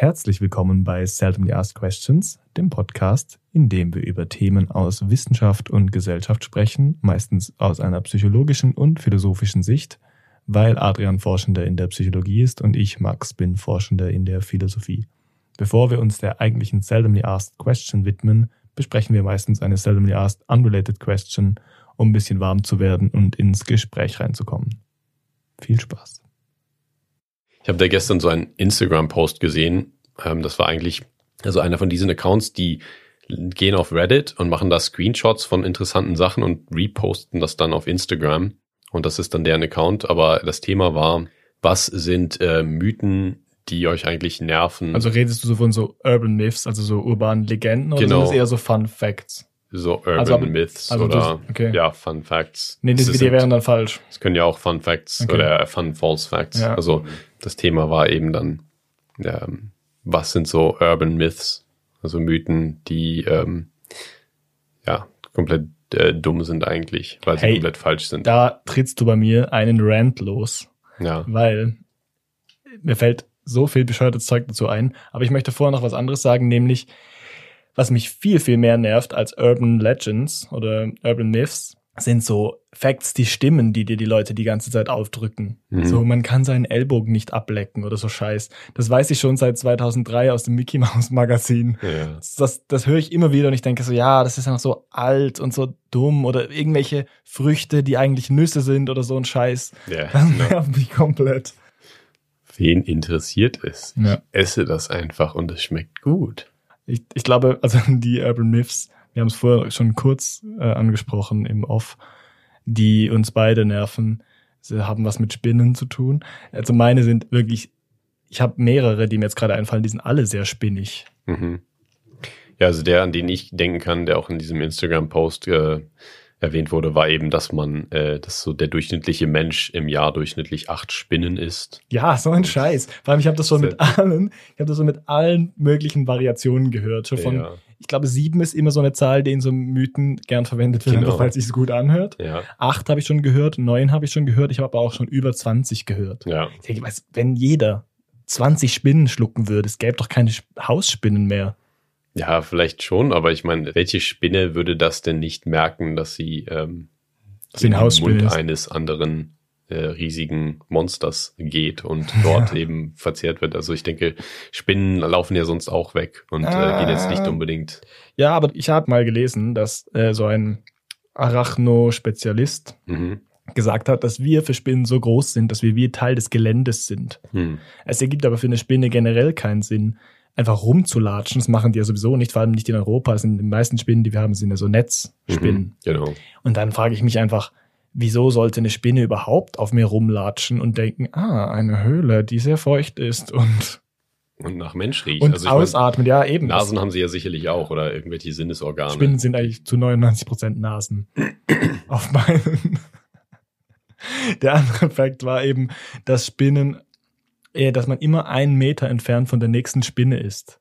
Herzlich willkommen bei Seldomly Asked Questions, dem Podcast, in dem wir über Themen aus Wissenschaft und Gesellschaft sprechen, meistens aus einer psychologischen und philosophischen Sicht, weil Adrian Forschender in der Psychologie ist und ich, Max, bin Forschender in der Philosophie. Bevor wir uns der eigentlichen Seldomly Asked Question widmen, besprechen wir meistens eine Seldomly Asked Unrelated Question, um ein bisschen warm zu werden und ins Gespräch reinzukommen. Viel Spaß. Ich habe da gestern so einen Instagram-Post gesehen. Ähm, das war eigentlich also einer von diesen Accounts, die gehen auf Reddit und machen da Screenshots von interessanten Sachen und reposten das dann auf Instagram. Und das ist dann deren Account. Aber das Thema war, was sind äh, Mythen, die euch eigentlich nerven? Also redest du so von so Urban Myths, also so urbanen Legenden oder Genau. sind das eher so Fun Facts? So Urban also aber- Myths also oder das- okay. ja, Fun Facts. Nee, das Es die sind- wären dann falsch. Es können ja auch Fun Facts Okay. oder Fun False Facts. Ja. Also das Thema war eben dann, ähm, was sind so Urban Myths, also Mythen, die ähm, ja komplett äh, dumm sind eigentlich, weil sie Hey, komplett falsch sind. Da trittst du bei mir einen Rant los, ja. weil mir fällt so viel bescheuertes Zeug dazu ein. Aber ich möchte vorher noch was anderes sagen, nämlich, was mich viel, viel mehr nervt als Urban Legends oder Urban Myths, sind so Facts, die stimmen, die dir die Leute die ganze Zeit aufdrücken. Mhm. So, man kann seinen Ellbogen nicht ablecken oder so Scheiß. Das weiß ich schon seit 2003 aus dem Mickey Mouse Magazin. Ja. Das, das höre ich immer wieder und ich denke so, ja, das ist ja noch so alt und so dumm oder irgendwelche Früchte, die eigentlich Nüsse sind oder so ein Scheiß. Ja, Das genau. nervt mich komplett. Wen interessiert es? Ja. Ich esse das einfach und es schmeckt gut. Ich, ich glaube, also die Urban Myths, wir haben es vorher schon kurz äh, angesprochen im Off, die uns beide nerven. Sie haben was mit Spinnen zu tun. Also meine sind wirklich, ich habe mehrere, die mir jetzt gerade einfallen, die sind alle sehr spinnig. Mhm. Ja, also der, an den ich denken kann, der auch in diesem Instagram-Post äh, erwähnt wurde, war eben, dass man, äh, dass so der durchschnittliche Mensch im Jahr durchschnittlich acht Spinnen isst. Ja, so ein Scheiß. Vor allem, ich habe das schon mit allen, ich habe das so mit allen möglichen Variationen gehört. Schon von, ja, ich glaube, sieben ist immer so eine Zahl, die in so Mythen gern verwendet wird, Genau. weil es sich so gut anhört. ja, Acht habe ich schon gehört, neun habe ich schon gehört, ich habe aber auch schon über 20 gehört. ja. Ich denke, wenn jeder 20 Spinnen schlucken würde, es gäbe doch keine Hausspinnen mehr. Ja, vielleicht schon, aber ich meine, welche Spinne würde das denn nicht merken, dass sie ähm, Dass in den Mund ist. eines anderen äh, riesigen Monsters geht und dort eben verzehrt wird? Also ich denke, Spinnen laufen ja sonst auch weg und äh, gehen jetzt nicht Ah. unbedingt. Ja, aber ich habe mal gelesen, dass äh, so ein Arachno-Spezialist Mhm. gesagt hat, dass wir für Spinnen so groß sind, dass wir wie Teil des Geländes sind. Hm. Es ergibt aber für eine Spinne generell keinen Sinn, einfach rumzulatschen. Das machen die ja sowieso nicht, vor allem nicht in Europa. Es sind die meisten Spinnen, die wir haben, sind ja so Netzspinnen. Mhm. Genau. Und dann frage ich mich einfach, wieso sollte eine Spinne überhaupt auf mir rumlatschen und denken, ah, eine Höhle, die sehr feucht ist und, Und nach Mensch riecht. und also ausatmet. Ja, eben. Nasen haben sie ja sicherlich auch oder irgendwelche Sinnesorgane. Spinnen sind eigentlich zu 99 Prozent Nasen auf meinen. Der andere Fakt war eben, dass Spinnen, dass man immer einen Meter entfernt von der nächsten Spinne ist.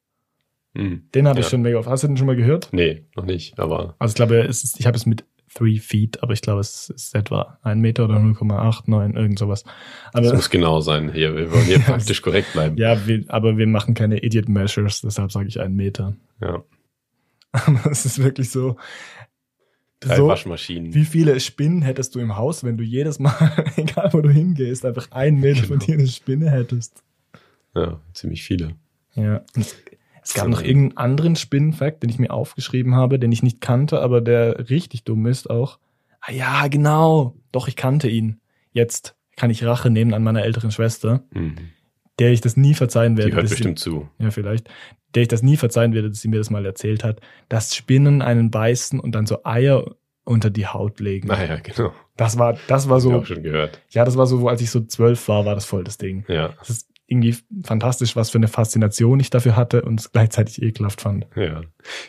Hm. Den habe ich Ja. schon mega oft. Hast du den schon mal gehört? Nee, noch nicht, aber Also ich glaube, ist, ich habe es mit three feet, aber ich glaube, es ist etwa ein Meter oder 0,89, irgend sowas. es Aber muss genau sein. Hier, wir wollen hier praktisch korrekt bleiben. ja, wir, aber wir machen keine Idiot Measures, deshalb sage ich einen Meter. Ja. Aber es ist wirklich so. Drei so Waschmaschinen. wie viele Spinnen hättest du im Haus, wenn du jedes Mal, egal wo du hingehst, einfach einen Meter von Genau. dir eine Spinne hättest? Ja, ziemlich viele. Ja. Es, es gab So. noch irgendeinen anderen Spinnenfakt, den ich mir aufgeschrieben habe, den ich nicht kannte, aber der richtig dumm ist auch. Ah ja, genau. Doch, ich kannte ihn. Jetzt kann ich Rache nehmen an meiner älteren Schwester, Mhm. der ich das nie verzeihen werde. Die hört bestimmt zu. Ja, vielleicht. Der ich das nie verzeihen werde, dass sie mir das mal erzählt hat, dass Spinnen einen beißen und dann so Eier unter die Haut legen. Naja, genau. Das war, das war So. so, auch schon gehört. ja, das war so, als ich so zwölf war, war das voll das Ding. Ja, Das ist irgendwie fantastisch, was für eine Faszination ich dafür hatte und es gleichzeitig ekelhaft fand. ja.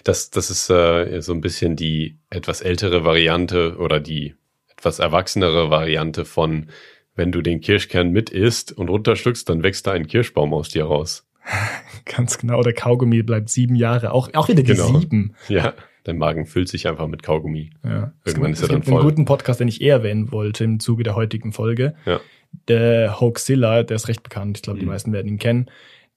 Das, das ist äh, so ein bisschen die etwas ältere Variante oder die etwas erwachsenere Variante von, wenn du den Kirschkern mit isst und runterschluckst, dann wächst da ein Kirschbaum aus dir raus. Ganz genau, der Kaugummi bleibt sieben Jahre. Auch, auch wieder die Genau. sieben. Ja, dein Magen füllt sich einfach mit Kaugummi. Ja. Irgendwann es ist er gibt dann einen voll. guten Podcast, den ich eher erwähnen wollte im Zuge der heutigen Folge. Ja. Der Hoaxilla, der ist recht bekannt. Ich glaube, die Mhm. meisten werden ihn kennen.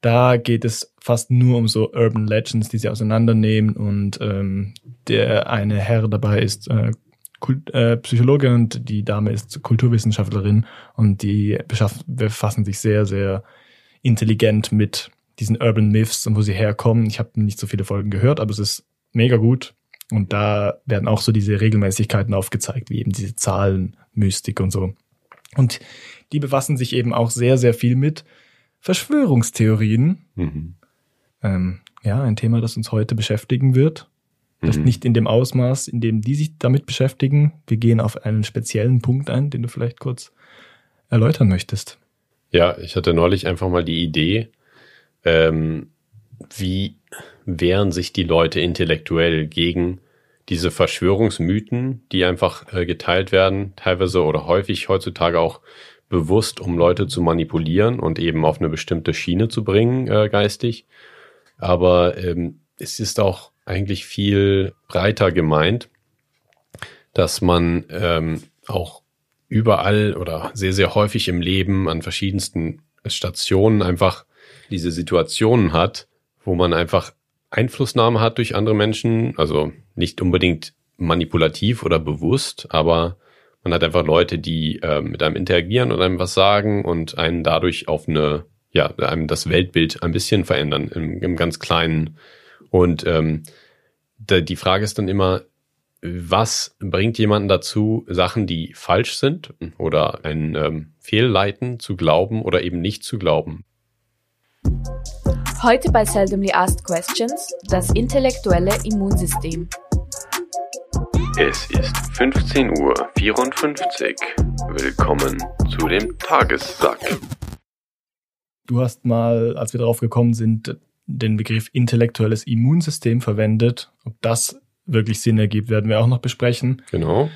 Da geht es fast nur um so Urban Legends, die sie auseinandernehmen und ähm, der eine Herr dabei ist äh, Kult, äh, Psychologe und die Dame ist Kulturwissenschaftlerin und die befassen sich sehr, sehr intelligent mit diesen Urban Myths und wo sie herkommen. Ich habe nicht so viele Folgen gehört, aber es ist mega gut. Und da werden auch so diese Regelmäßigkeiten aufgezeigt, wie eben diese Zahlen, Mystik und so. Und die befassen sich eben auch sehr, sehr viel mit Verschwörungstheorien. Mhm. Ähm, ja, ein Thema, das uns heute beschäftigen wird. Das mhm. nicht in dem Ausmaß, in dem die sich damit beschäftigen. Wir gehen auf einen speziellen Punkt ein, den du vielleicht kurz erläutern möchtest. Ja, ich hatte neulich einfach mal die Idee, ähm, wie wehren sich die Leute intellektuell gegen diese Verschwörungsmythen, die einfach äh, geteilt werden, teilweise oder häufig heutzutage auch bewusst, um Leute zu manipulieren und eben auf eine bestimmte Schiene zu bringen, äh, geistig. Aber ähm, es ist auch eigentlich viel breiter gemeint, dass man ähm, auch überall oder sehr, sehr häufig im Leben an verschiedensten Stationen einfach diese Situationen hat, wo man einfach Einflussnahme hat durch andere Menschen, also nicht unbedingt manipulativ oder bewusst, aber man hat einfach Leute, die äh, mit einem interagieren und einem was sagen und einen dadurch auf eine, ja, einem das Weltbild ein bisschen verändern, im, im ganz Kleinen. Und ähm, da, die Frage ist dann immer, was bringt jemanden dazu, Sachen, die falsch sind oder ein ähm, Fehlleiten zu glauben oder eben nicht zu glauben? Heute bei Seldomly Asked Questions das intellektuelle Immunsystem. Es ist 15.54 Uhr. Willkommen zu dem Tagessack. Du hast mal, als wir darauf gekommen sind, den Begriff intellektuelles Immunsystem verwendet. Ob das wirklich Sinn ergibt, werden wir auch noch besprechen. Genau.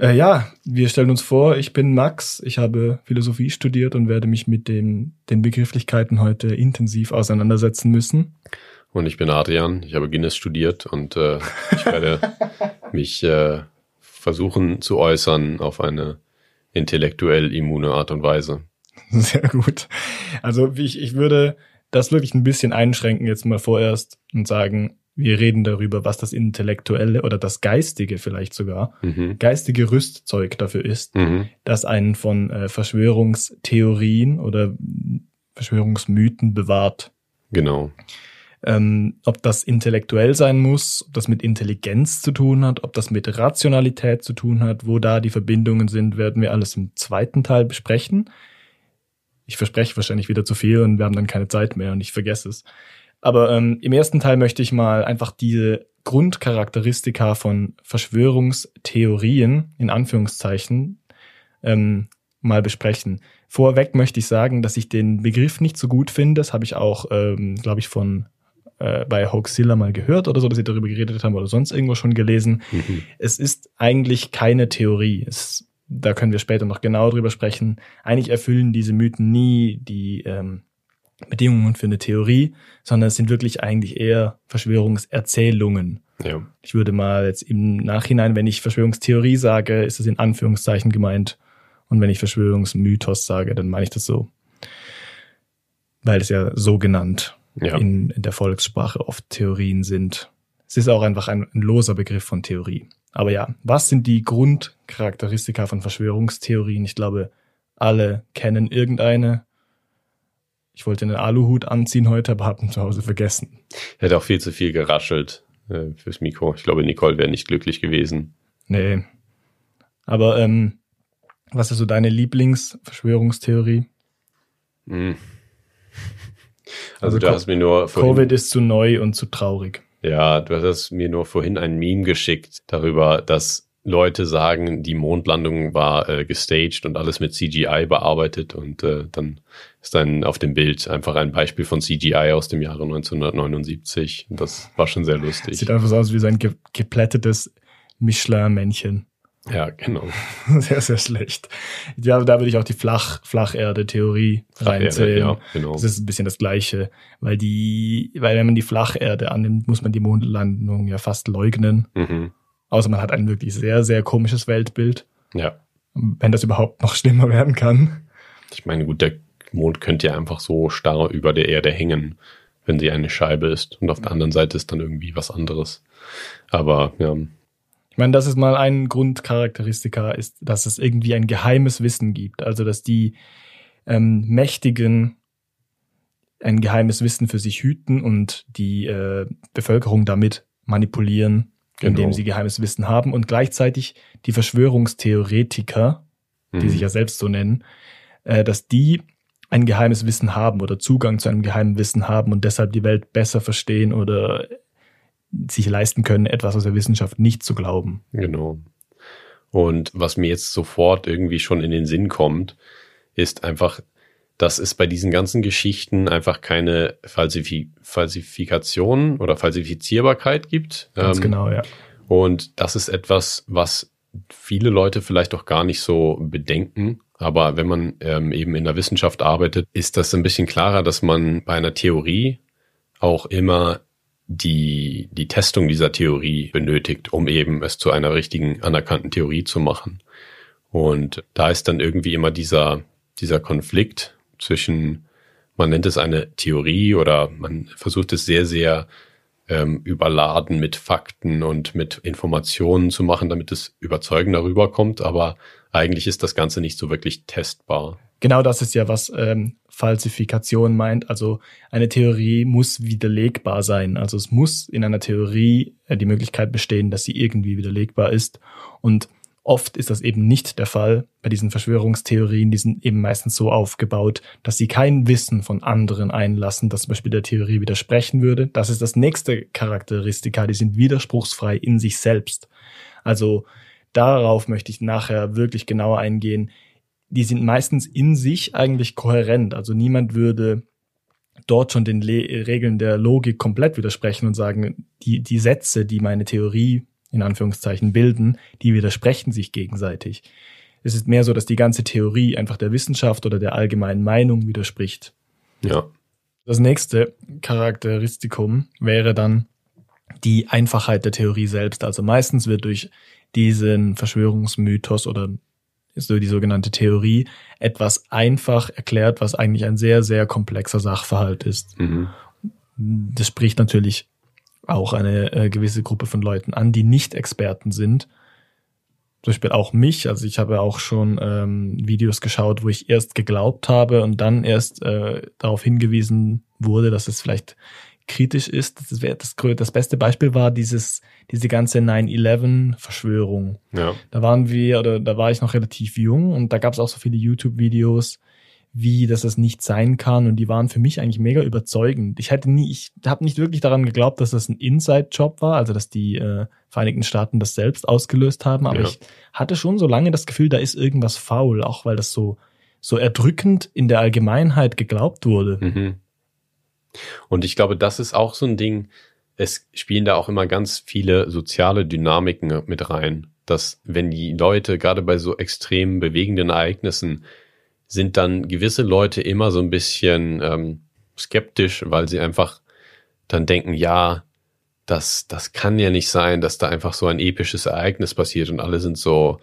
Äh, ja, wir stellen uns vor, ich bin Max, ich habe Philosophie studiert und werde mich mit den, den Begrifflichkeiten heute intensiv auseinandersetzen müssen. Und ich bin Adrian, ich habe Guinness studiert und äh, ich werde mich äh, versuchen zu äußern auf eine intellektuell immune Art und Weise. Sehr gut. Also ich, ich würde das wirklich ein bisschen einschränken jetzt mal vorerst und sagen, wir reden darüber, was das Intellektuelle oder das Geistige vielleicht sogar, mhm. geistige Rüstzeug dafür ist, mhm. das einen von äh, Verschwörungstheorien oder Verschwörungsmythen bewahrt. Genau. Ähm, ob das intellektuell sein muss, ob das mit Intelligenz zu tun hat, ob das mit Rationalität zu tun hat, wo da die Verbindungen sind, werden wir alles im zweiten Teil besprechen. Ich verspreche wahrscheinlich wieder zu viel und wir haben dann keine Zeit mehr und ich vergesse es. Aber ähm, im ersten Teil möchte ich mal einfach diese Grundcharakteristika von Verschwörungstheorien in Anführungszeichen ähm, mal besprechen. Vorweg möchte ich sagen, dass ich den Begriff nicht so gut finde. Das habe ich auch, ähm, glaube ich, von äh, bei Hoaxilla mal gehört oder so, dass sie darüber geredet haben oder sonst irgendwo schon gelesen. Mhm. Es ist eigentlich keine Theorie. Es, da können wir später noch genau drüber sprechen. Eigentlich erfüllen diese Mythen nie die ähm, Bedingungen für eine Theorie, sondern es sind wirklich eigentlich eher Verschwörungserzählungen. Ja. Ich würde mal jetzt im Nachhinein, wenn ich Verschwörungstheorie sage, ist es in Anführungszeichen gemeint. Und wenn ich Verschwörungsmythos sage, dann meine ich das so. Weil es ja so genannt ja. In, in der Volkssprache oft Theorien sind. Es ist auch einfach ein, ein loser Begriff von Theorie. Aber ja, was sind die Grundcharakteristika von Verschwörungstheorien? Ich glaube, alle kennen irgendeine. Ich wollte einen Aluhut anziehen heute, aber habe ihn zu Hause vergessen. Hätte auch viel zu viel geraschelt äh, fürs Mikro. Ich glaube, Nicole wäre nicht glücklich gewesen. Nee. Aber ähm, was ist so deine Lieblingsverschwörungstheorie? Hm. Also, also du hast mir nur vorhin, Covid ist zu neu und zu traurig. Ja, du hast mir nur vorhin ein Meme geschickt darüber, dass Leute sagen, die Mondlandung war äh, gestaged und alles mit CGI bearbeitet und äh, dann ist dann auf dem Bild einfach ein Beispiel von CGI aus dem Jahre 1979. Das war schon sehr lustig. Sieht einfach so aus wie so ein ge geplättetes Michelin-Männchen. Ja, genau. Sehr, sehr schlecht. Ja, da würde ich auch die Flach, Flacherde-Theorie reinzählen. Ja, genau. Das ist ein bisschen das Gleiche, weil die, weil wenn man die Flacherde annimmt, muss man die Mondlandung ja fast leugnen. Mhm. Außer man hat ein wirklich sehr, sehr komisches Weltbild. Ja. Wenn das überhaupt noch schlimmer werden kann. Ich meine, gut, der Mond könnte ja einfach so starr über der Erde hängen, wenn sie eine Scheibe ist. Und auf der anderen Seite ist dann irgendwie was anderes. Aber ja. Ich meine, das ist mal ein Grundcharakteristika, ist, dass es irgendwie ein geheimes Wissen gibt. Also, dass die ähm, Mächtigen ein geheimes Wissen für sich hüten und die äh, Bevölkerung damit manipulieren, genau. indem sie geheimes Wissen haben und gleichzeitig die Verschwörungstheoretiker, die mhm. sich ja selbst so nennen, äh, dass die ein geheimes Wissen haben oder Zugang zu einem geheimen Wissen haben und deshalb die Welt besser verstehen oder sich leisten können, etwas aus der Wissenschaft nicht zu glauben. Genau. Und was mir jetzt sofort irgendwie schon in den Sinn kommt, ist einfach, dass es bei diesen ganzen Geschichten einfach keine Falsif Falsifikation oder Falsifizierbarkeit gibt. Ganz ähm, genau, ja. Und das ist etwas, was viele Leute vielleicht auch gar nicht so bedenken. Aber wenn man ähm, eben in der Wissenschaft arbeitet, ist das ein bisschen klarer, dass man bei einer Theorie auch immer die, die Testung dieser Theorie benötigt, um eben es zu einer richtigen anerkannten Theorie zu machen. Und da ist dann irgendwie immer dieser, dieser Konflikt zwischen, man nennt es eine Theorie oder man versucht es sehr, sehr ähm, überladen mit Fakten und mit Informationen zu machen, damit es überzeugender rüberkommt. Aber eigentlich ist das Ganze nicht so wirklich testbar. Genau das ist ja, was ähm, Falsifikation meint. Also eine Theorie muss widerlegbar sein. Also es muss in einer Theorie äh, die Möglichkeit bestehen, dass sie irgendwie widerlegbar ist. Und Oft ist das eben nicht der Fall bei diesen Verschwörungstheorien. Die sind eben meistens so aufgebaut, dass sie kein Wissen von anderen einlassen, das zum Beispiel der Theorie widersprechen würde. Das ist das nächste Charakteristika. Die sind widerspruchsfrei in sich selbst. Also darauf möchte ich nachher wirklich genauer eingehen. Die sind meistens in sich eigentlich kohärent. Also niemand würde dort schon den Le Regeln der Logik komplett widersprechen und sagen, die, die Sätze, die meine Theorie in Anführungszeichen bilden, die widersprechen sich gegenseitig. Es ist mehr so, dass die ganze Theorie einfach der Wissenschaft oder der allgemeinen Meinung widerspricht. Ja. Das nächste Charakteristikum wäre dann die Einfachheit der Theorie selbst. Also meistens wird durch diesen Verschwörungsmythos oder so die sogenannte Theorie etwas einfach erklärt, was eigentlich ein sehr, sehr komplexer Sachverhalt ist. Mhm. Das spricht natürlich auch eine äh, gewisse Gruppe von Leuten an, die nicht Experten sind. Zum Beispiel auch mich. Also ich habe auch schon ähm, Videos geschaut, wo ich erst geglaubt habe und dann erst äh, darauf hingewiesen wurde, dass es vielleicht kritisch ist. Das, wär, das, das beste Beispiel war dieses, diese ganze 9-11-Verschwörung. Ja. Da waren wir, oder da war ich noch relativ jung und da gab es auch so viele YouTube-Videos, wie dass das nicht sein kann und die waren für mich eigentlich mega überzeugend. Ich hätte nie, ich habe nicht wirklich daran geglaubt, dass das ein Inside-Job war, also dass die äh, Vereinigten Staaten das selbst ausgelöst haben, aber ja. ich hatte schon so lange das Gefühl, da ist irgendwas faul, auch weil das so so erdrückend in der Allgemeinheit geglaubt wurde. Mhm. Und ich glaube, das ist auch so ein Ding, es spielen da auch immer ganz viele soziale Dynamiken mit rein, dass wenn die Leute gerade bei so extrem bewegenden Ereignissen sind dann gewisse Leute immer so ein bisschen ähm, skeptisch, weil sie einfach dann denken, ja, das, das kann ja nicht sein, dass da einfach so ein episches Ereignis passiert und alle sind so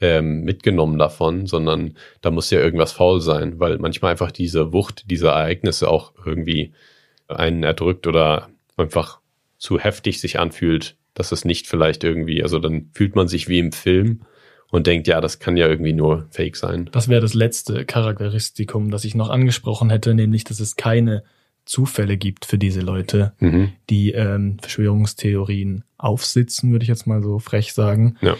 ähm, mitgenommen davon, sondern da muss ja irgendwas faul sein, weil manchmal einfach diese Wucht dieser Ereignisse auch irgendwie einen erdrückt oder einfach zu heftig sich anfühlt, dass es nicht vielleicht irgendwie, also dann fühlt man sich wie im Film und denkt, ja, das kann ja irgendwie nur Fake sein. Das wäre das letzte Charakteristikum, das ich noch angesprochen hätte, nämlich, dass es keine Zufälle gibt für diese Leute, mhm. die ähm, Verschwörungstheorien aufsitzen, würde ich jetzt mal so frech sagen. Ja.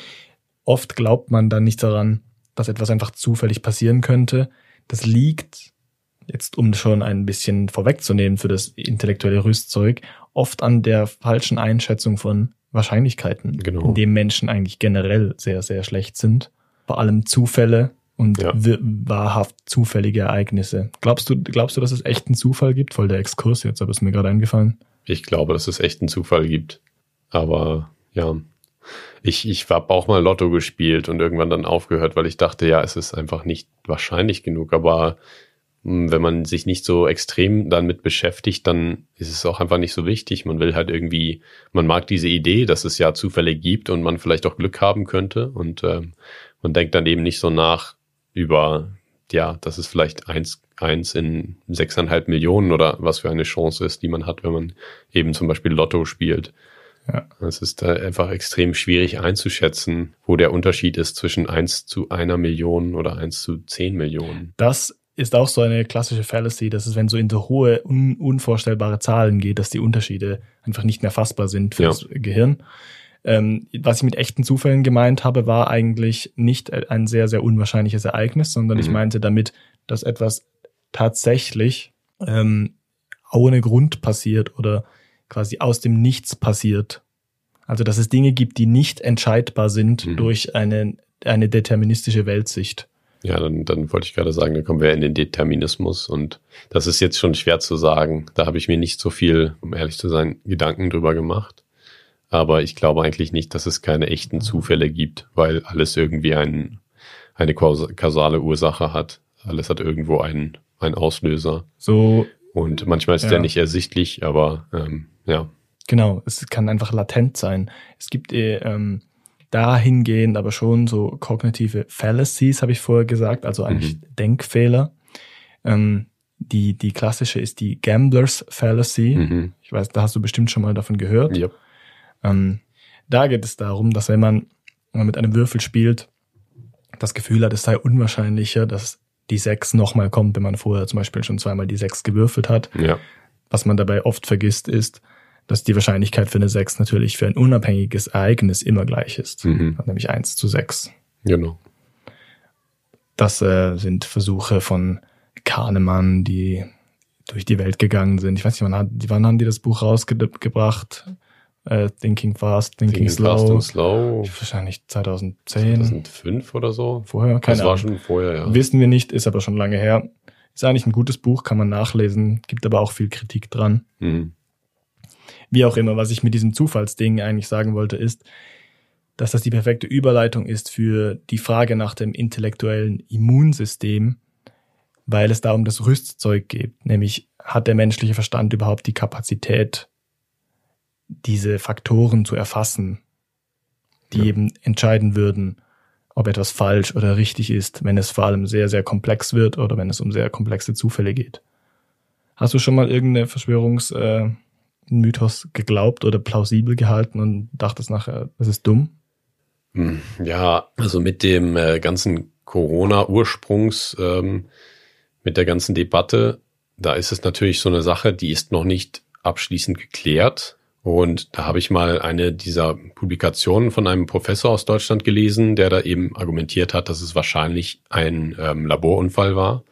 Oft glaubt man dann nicht daran, dass etwas einfach zufällig passieren könnte. Das liegt, jetzt um schon ein bisschen vorwegzunehmen für das intellektuelle Rüstzeug, oft an der falschen Einschätzung von Wahrscheinlichkeiten, genau. in dem Menschen eigentlich generell sehr, sehr schlecht sind. Vor allem Zufälle und ja. wahrhaft zufällige Ereignisse. Glaubst du, glaubst du, dass es echt einen Zufall gibt? Voll der Exkurs jetzt, aber ist mir gerade eingefallen. Ich glaube, dass es echt einen Zufall gibt. Aber ja, ich, ich habe auch mal Lotto gespielt und irgendwann dann aufgehört, weil ich dachte, ja, es ist einfach nicht wahrscheinlich genug. Aber wenn man sich nicht so extrem damit beschäftigt, dann ist es auch einfach nicht so wichtig. Man will halt irgendwie, man mag diese Idee, dass es ja Zufälle gibt und man vielleicht auch Glück haben könnte und ähm, man denkt dann eben nicht so nach über ja, dass es vielleicht eins, eins in sechseinhalb Millionen oder was für eine Chance ist, die man hat, wenn man eben zum Beispiel Lotto spielt. Ja. Es ist da einfach extrem schwierig einzuschätzen, wo der Unterschied ist zwischen eins zu einer Million oder eins zu zehn Millionen. Das ist auch so eine klassische Fallacy, dass es, wenn so in so hohe, un unvorstellbare Zahlen geht, dass die Unterschiede einfach nicht mehr fassbar sind für ja. das Gehirn. Ähm, was ich mit echten Zufällen gemeint habe, war eigentlich nicht ein sehr, sehr unwahrscheinliches Ereignis, sondern mhm. ich meinte damit, dass etwas tatsächlich ähm, ohne Grund passiert oder quasi aus dem Nichts passiert. Also dass es Dinge gibt, die nicht entscheidbar sind mhm. durch eine, eine deterministische Weltsicht. Ja, dann, dann wollte ich gerade sagen, dann kommen wir in den Determinismus und das ist jetzt schon schwer zu sagen. Da habe ich mir nicht so viel, um ehrlich zu sein, Gedanken drüber gemacht. Aber ich glaube eigentlich nicht, dass es keine echten Zufälle gibt, weil alles irgendwie ein, eine kausale Ursache hat. Alles hat irgendwo einen, einen Auslöser. So. Und manchmal ist ja. der nicht ersichtlich, aber ähm, ja. Genau, es kann einfach latent sein. Es gibt äh, ähm, dahingehend aber schon so kognitive Fallacies, habe ich vorher gesagt, also eigentlich mhm. Denkfehler. Ähm, die, die klassische ist die Gamblers Fallacy. Mhm. Ich weiß, da hast du bestimmt schon mal davon gehört. Yep. Ähm, da geht es darum, dass wenn man, wenn man mit einem Würfel spielt, das Gefühl hat, es sei unwahrscheinlicher, dass die sechs nochmal kommt, wenn man vorher zum Beispiel schon zweimal die sechs gewürfelt hat. Ja. Was man dabei oft vergisst, ist, dass die Wahrscheinlichkeit für eine sechs natürlich für ein unabhängiges Ereignis immer gleich ist. Mhm. Nämlich eins zu sechs. Genau. Das äh, sind Versuche von Kahnemann, die durch die Welt gegangen sind. Ich weiß nicht, wann, hat, wann haben die das Buch rausgebracht? Äh, Thinking Fast, Thinking, Thinking Slow. Fast and Slow. Wahrscheinlich 2010. 2005 oder so. Vorher, keine Das war schon vorher, ja. Wissen wir nicht, ist aber schon lange her. Ist eigentlich ein gutes Buch, kann man nachlesen, gibt aber auch viel Kritik dran. Mhm. Wie auch immer, was ich mit diesem Zufallsding eigentlich sagen wollte, ist, dass das die perfekte Überleitung ist für die Frage nach dem intellektuellen Immunsystem, weil es da um das Rüstzeug geht, nämlich hat der menschliche Verstand überhaupt die Kapazität, diese Faktoren zu erfassen, die ja. eben entscheiden würden, ob etwas falsch oder richtig ist, wenn es vor allem sehr, sehr komplex wird oder wenn es um sehr komplexe Zufälle geht. Hast du schon mal irgendeine Äh, geglaubt oder plausibel gehalten und dachtest nachher, das ist dumm? Hm, ja, also mit dem äh, ganzen Corona-Ursprungs, ähm, mit der ganzen Debatte, da ist es natürlich so eine Sache, die ist noch nicht abschließend geklärt. Und da habe ich mal eine dieser Publikationen von einem Professor aus Deutschland gelesen, der da eben argumentiert hat, dass es wahrscheinlich ein ähm, Laborunfall war.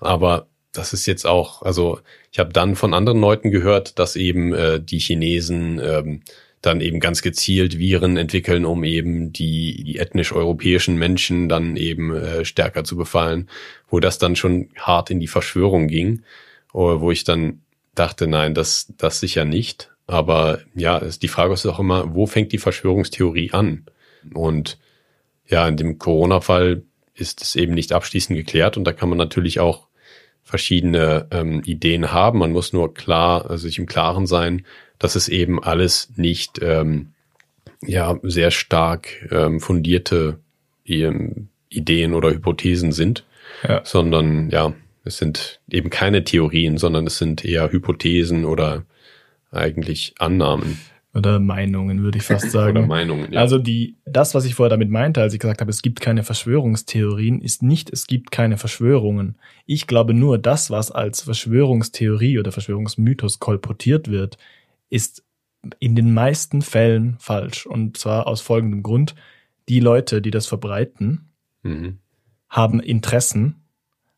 Aber das ist jetzt auch, also ich habe dann von anderen Leuten gehört, dass eben äh, die Chinesen ähm, dann eben ganz gezielt Viren entwickeln, um eben die, die ethnisch europäischen Menschen dann eben äh, stärker zu befallen, wo das dann schon hart in die Verschwörung ging, wo ich dann dachte, nein, das, das sicher nicht. Aber ja, die Frage ist auch immer, wo fängt die Verschwörungstheorie an? Und ja, in dem Corona-Fall ist es eben nicht abschließend geklärt und da kann man natürlich auch verschiedene ähm, Ideen haben. Man muss nur klar, also sich im Klaren sein, dass es eben alles nicht ähm, ja sehr stark ähm, fundierte ähm, Ideen oder Hypothesen sind, ja. sondern ja, es sind eben keine Theorien, sondern es sind eher Hypothesen oder eigentlich Annahmen. Oder Meinungen, würde ich fast sagen. Oder Meinungen, ja. Also die, das, was ich vorher damit meinte, als ich gesagt habe, es gibt keine Verschwörungstheorien, ist nicht, es gibt keine Verschwörungen. Ich glaube nur, das, was als Verschwörungstheorie oder Verschwörungsmythos kolportiert wird, ist in den meisten Fällen falsch. Und zwar aus folgendem Grund. Die Leute, die das verbreiten, mhm. haben Interessen,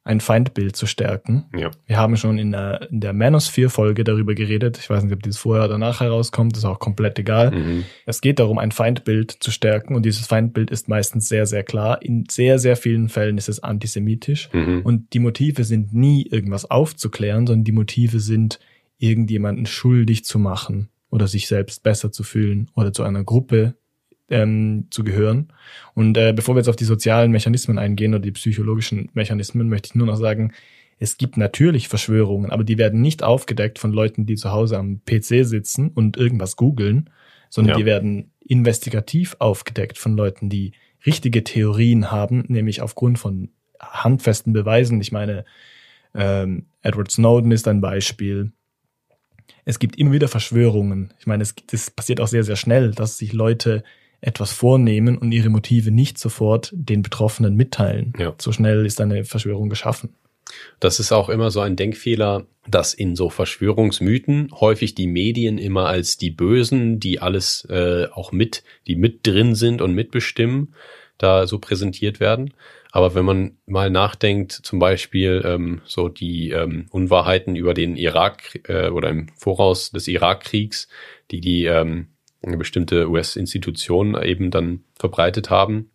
ein Feindbild zu stärken. Ja. Wir haben schon in der, in der Manosphere-Folge darüber geredet. Ich weiß nicht, ob dieses vorher oder nachher rauskommt, ist auch komplett egal. Mhm. Es geht darum, ein Feindbild zu stärken und dieses Feindbild ist meistens sehr, sehr klar. In sehr, sehr vielen Fällen ist es antisemitisch mhm. und die Motive sind nie irgendwas aufzuklären, sondern die Motive sind, irgendjemanden schuldig zu machen oder sich selbst besser zu fühlen oder zu einer Gruppe ähm, zu gehören. Und äh, bevor wir jetzt auf die sozialen Mechanismen eingehen oder die psychologischen Mechanismen, möchte ich nur noch sagen, es gibt natürlich Verschwörungen, aber die werden nicht aufgedeckt von Leuten, die zu Hause am PC sitzen und irgendwas googeln, sondern ja. die werden investigativ aufgedeckt von Leuten, die richtige Theorien haben, nämlich aufgrund von handfesten Beweisen. Ich meine, ähm, Edward Snowden ist ein Beispiel. Es gibt immer wieder Verschwörungen. Ich meine, es das passiert auch sehr, sehr schnell, dass sich Leute etwas vornehmen und ihre Motive nicht sofort den Betroffenen mitteilen. Ja. So schnell ist eine Verschwörung geschaffen. Das ist auch immer so ein Denkfehler, dass in so Verschwörungsmythen häufig die Medien immer als die Bösen, die alles äh, auch mit, die mit drin sind und mitbestimmen, da so präsentiert werden. Aber wenn man mal nachdenkt, zum Beispiel ähm, so die ähm, Unwahrheiten über den Irak äh, oder im Voraus des Irakkriegs, die die ähm, bestimmte US-Institution eben dann verbreitet haben,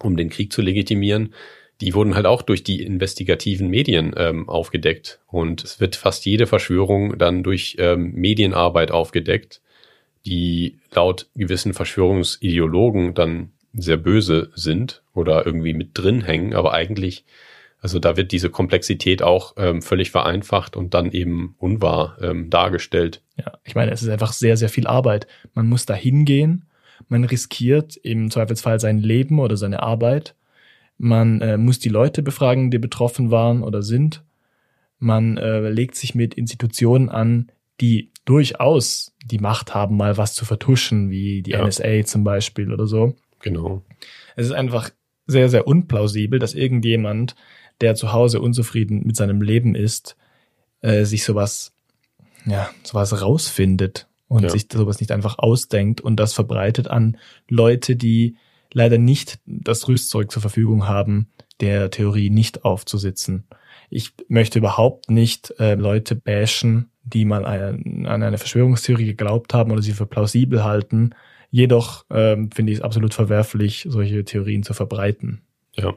um den Krieg zu legitimieren, die wurden halt auch durch die investigativen Medien ähm, aufgedeckt. Und es wird fast jede Verschwörung dann durch ähm, Medienarbeit aufgedeckt, die laut gewissen Verschwörungsideologen dann sehr böse sind oder irgendwie mit drin hängen, aber eigentlich, also da wird diese Komplexität auch ähm, völlig vereinfacht und dann eben unwahr ähm, dargestellt. Ja, ich meine, es ist einfach sehr, sehr viel Arbeit. Man muss da hingehen, man riskiert im Zweifelsfall sein Leben oder seine Arbeit man äh, muss die Leute befragen, die betroffen waren oder sind. Man äh, legt sich mit Institutionen an, die durchaus die Macht haben, mal was zu vertuschen, wie die ja. NSA zum Beispiel oder so. Genau. Es ist einfach sehr, sehr unplausibel, dass irgendjemand, der zu Hause unzufrieden mit seinem Leben ist, äh, sich sowas, ja, sowas rausfindet und ja. sich sowas nicht einfach ausdenkt und das verbreitet an Leute, die leider nicht das Rüstzeug zur Verfügung haben, der Theorie nicht aufzusitzen. Ich möchte überhaupt nicht äh, Leute bashen, die mal eine, an eine Verschwörungstheorie geglaubt haben oder sie für plausibel halten. Jedoch ähm, finde ich es absolut verwerflich, solche Theorien zu verbreiten. Ja.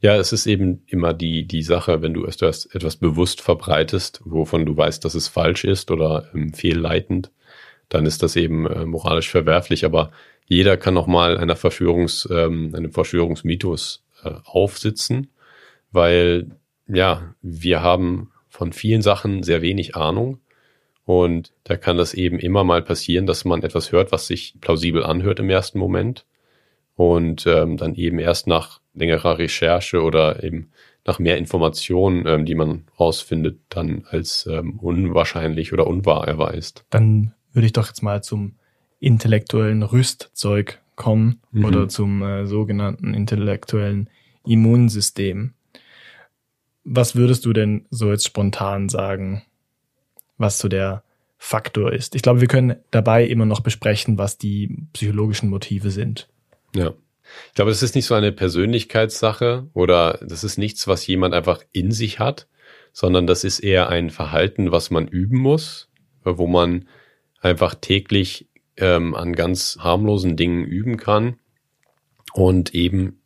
Ja, es ist eben immer die, die Sache, wenn du etwas, etwas bewusst verbreitest, wovon du weißt, dass es falsch ist oder ähm, fehlleitend, dann ist das eben äh, moralisch verwerflich. Aber jeder kann noch mal einer Verschwörungs, ähm, einem Verschwörungsmythos äh, aufsitzen, weil ja, wir haben von vielen Sachen sehr wenig Ahnung und da kann das eben immer mal passieren, dass man etwas hört, was sich plausibel anhört im ersten Moment und ähm, dann eben erst nach längerer Recherche oder eben nach mehr Informationen, ähm, die man rausfindet, dann als ähm, unwahrscheinlich oder unwahr erweist. Dann würde ich doch jetzt mal zum intellektuellen Rüstzeug kommen mhm. oder zum äh, sogenannten intellektuellen Immunsystem. Was würdest du denn so jetzt spontan sagen, was so der Faktor ist? Ich glaube, wir können dabei immer noch besprechen, was die psychologischen Motive sind. Ja. Ich glaube, das ist nicht so eine Persönlichkeitssache oder das ist nichts, was jemand einfach in sich hat, sondern das ist eher ein Verhalten, was man üben muss, wo man einfach täglich ähm, an ganz harmlosen Dingen üben kann. Und eben,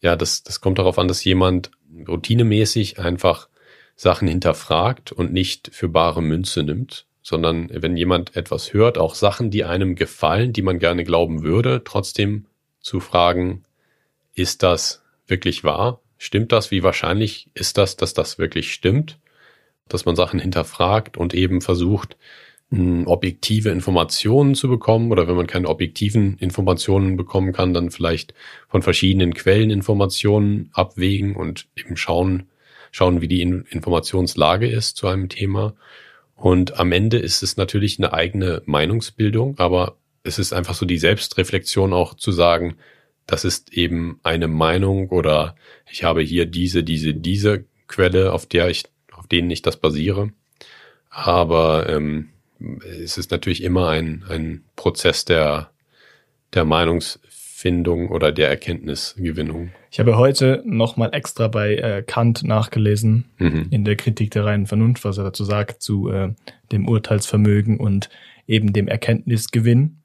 ja, das, das kommt darauf an, dass jemand routinemäßig einfach Sachen hinterfragt und nicht für bare Münze nimmt, sondern wenn jemand etwas hört, auch Sachen, die einem gefallen, die man gerne glauben würde, trotzdem zu fragen, ist das wirklich wahr? Stimmt das? Wie wahrscheinlich ist das, dass das wirklich stimmt? Dass man Sachen hinterfragt und eben versucht, objektive Informationen zu bekommen oder wenn man keine objektiven Informationen bekommen kann, dann vielleicht von verschiedenen Quellen Informationen abwägen und eben schauen, schauen, wie die Informationslage ist zu einem Thema. Und am Ende ist es natürlich eine eigene Meinungsbildung, aber es ist einfach so die Selbstreflexion auch zu sagen, das ist eben eine Meinung oder ich habe hier diese, diese, diese Quelle, auf der ich, auf denen ich das basiere. Aber ähm, es ist natürlich immer ein, ein Prozess der, der Meinungsfindung oder der Erkenntnisgewinnung. Ich habe heute nochmal extra bei äh, Kant nachgelesen, mhm. in der Kritik der reinen Vernunft, was er dazu sagt, zu äh, dem Urteilsvermögen und eben dem Erkenntnisgewinn.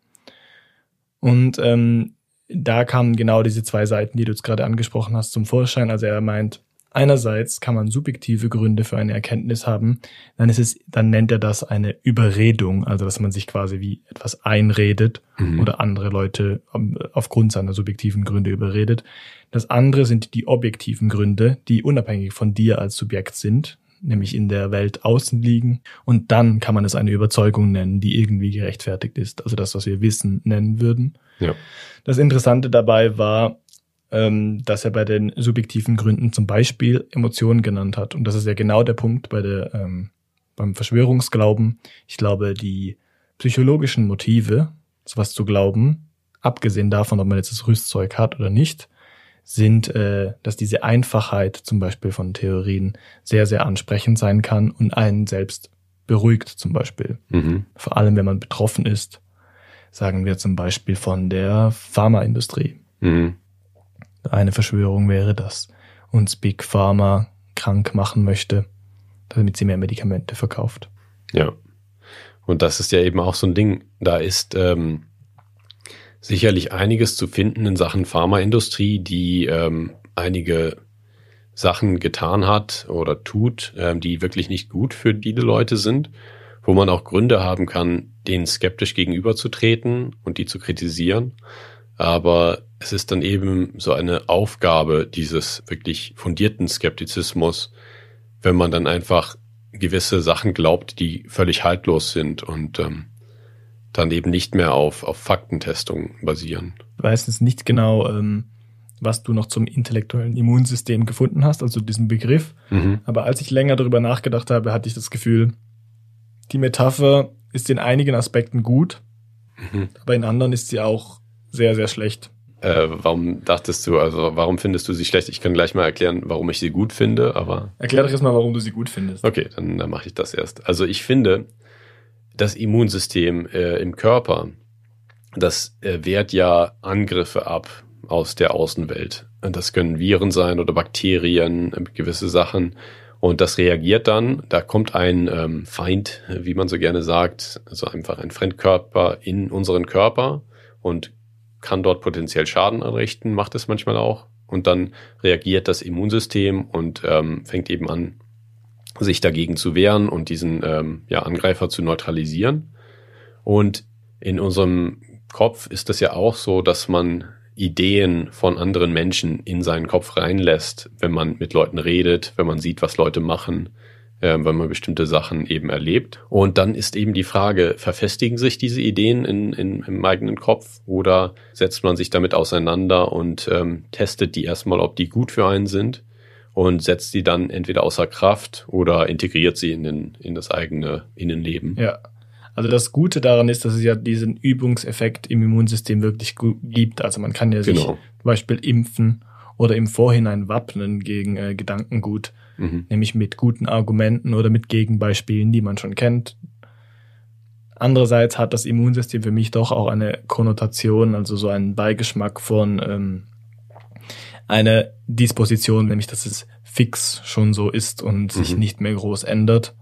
Und ähm, da kamen genau diese zwei Seiten, die du jetzt gerade angesprochen hast, zum Vorschein. Also er meint, Einerseits kann man subjektive Gründe für eine Erkenntnis haben, dann ist es, dann nennt er das eine Überredung, also dass man sich quasi wie etwas einredet mhm. oder andere Leute ähm, aufgrund seiner subjektiven Gründe überredet. Das andere sind die objektiven Gründe, die unabhängig von dir als Subjekt sind, nämlich in der Welt außen liegen. Und dann kann man es eine Überzeugung nennen, die irgendwie gerechtfertigt ist. Also das, was wir Wissen nennen würden. Ja. Das Interessante dabei war, ähm, dass er bei den subjektiven Gründen zum Beispiel Emotionen genannt hat. Und das ist ja genau der Punkt bei der, ähm, beim Verschwörungsglauben. Ich glaube, die psychologischen Motive, sowas zu glauben, abgesehen davon, ob man jetzt das Rüstzeug hat oder nicht, sind, äh, dass diese Einfachheit zum Beispiel von Theorien sehr, sehr ansprechend sein kann und einen selbst beruhigt zum Beispiel. Mhm. Vor allem, wenn man betroffen ist. Sagen wir zum Beispiel von der Pharmaindustrie. Mhm. Eine Verschwörung wäre, dass uns Big Pharma krank machen möchte, damit sie mehr Medikamente verkauft. Ja. Und das ist ja eben auch so ein Ding. Da ist ähm, sicherlich einiges zu finden in Sachen Pharmaindustrie, die ähm, einige Sachen getan hat oder tut, ähm, die wirklich nicht gut für diese Leute sind, wo man auch Gründe haben kann, denen skeptisch gegenüberzutreten und die zu kritisieren. Aber es ist dann eben so eine Aufgabe dieses wirklich fundierten Skeptizismus, wenn man dann einfach gewisse Sachen glaubt, die völlig haltlos sind und ähm, dann eben nicht mehr auf, auf Faktentestung basieren. Ich weiß jetzt nicht genau, ähm, was du noch zum intellektuellen Immunsystem gefunden hast, also diesen Begriff. Mhm. Aber als ich länger darüber nachgedacht habe, hatte ich das Gefühl, die Metapher ist in einigen Aspekten gut, Mhm. aber in anderen ist sie auch sehr, sehr schlecht. Äh, warum dachtest du, also warum findest du sie schlecht? Ich kann gleich mal erklären, warum ich sie gut finde, aber Erklär doch erstmal, warum du sie gut findest. okay, dann, dann mache ich das erst. Also ich finde, das Immunsystem äh, im Körper, das äh, wehrt ja Angriffe ab aus der Außenwelt. Und Das können Viren sein oder Bakterien, äh, gewisse Sachen. Und das reagiert dann, da kommt ein ähm, Feind, wie man so gerne sagt, also einfach ein Fremdkörper in unseren Körper und kann dort potenziell Schaden anrichten, macht es manchmal auch. Und dann reagiert das Immunsystem und ähm, fängt eben an, sich dagegen zu wehren und diesen ähm, ja, Angreifer zu neutralisieren. Und in unserem Kopf ist es ja auch so, dass man Ideen von anderen Menschen in seinen Kopf reinlässt, wenn man mit Leuten redet, wenn man sieht, was Leute machen, äh, wenn man bestimmte Sachen eben erlebt. Und dann ist eben die Frage, verfestigen sich diese Ideen in, in, im eigenen Kopf oder setzt man sich damit auseinander und ähm, testet die erstmal, ob die gut für einen sind und setzt sie dann entweder außer Kraft oder integriert sie in, den, in das eigene Innenleben. Ja. Also das Gute daran ist, dass es ja diesen Übungseffekt im Immunsystem wirklich gibt. Also man kann ja sich Genau. zum Beispiel impfen oder im Vorhinein wappnen gegen äh, Gedankengut, Mhm. nämlich mit guten Argumenten oder mit Gegenbeispielen, die man schon kennt. Andererseits hat das Immunsystem für mich doch auch eine Konnotation, also so einen Beigeschmack von ähm, einer Disposition, nämlich dass es fix schon so ist und sich Mhm. nicht mehr groß ändert.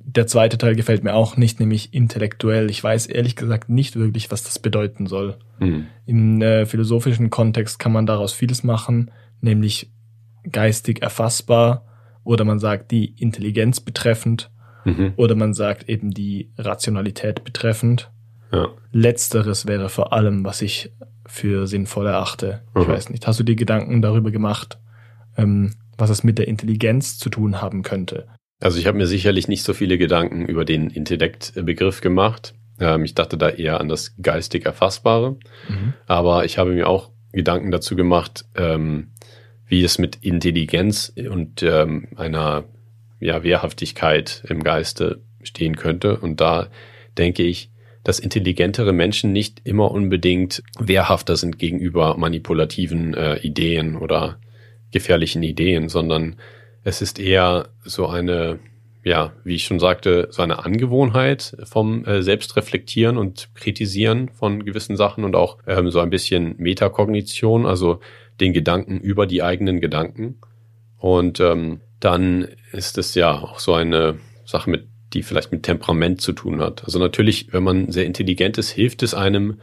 Der zweite Teil gefällt mir auch nicht, nämlich intellektuell. Ich weiß ehrlich gesagt nicht wirklich, was das bedeuten soll. Mhm. Im äh, philosophischen Kontext kann man daraus vieles machen, nämlich geistig erfassbar oder man sagt die Intelligenz betreffend Mhm. oder man sagt eben die Rationalität betreffend. Ja. Letzteres wäre vor allem, was ich für sinnvoll erachte. Ich Mhm. weiß nicht, hast du dir Gedanken darüber gemacht, ähm, was es mit der Intelligenz zu tun haben könnte? Also ich habe mir sicherlich nicht so viele Gedanken über den Intellektbegriff gemacht. Ähm, ich dachte da eher an das geistig Erfassbare. Aber ich habe mir auch Gedanken dazu gemacht, ähm, wie es mit Intelligenz und ähm, einer ja, Wehrhaftigkeit im Geiste stehen könnte. Und da denke ich, dass intelligentere Menschen nicht immer unbedingt wehrhafter sind gegenüber manipulativen äh, Ideen oder gefährlichen Ideen, sondern es ist eher so eine, ja, wie ich schon sagte, so eine Angewohnheit vom äh, Selbstreflektieren und Kritisieren von gewissen Sachen und auch ähm, so ein bisschen Metakognition, also den Gedanken über die eigenen Gedanken. Und ähm, dann ist es ja auch so eine Sache, mit, die vielleicht mit Temperament zu tun hat. Also natürlich, wenn man sehr intelligent ist, hilft es einem,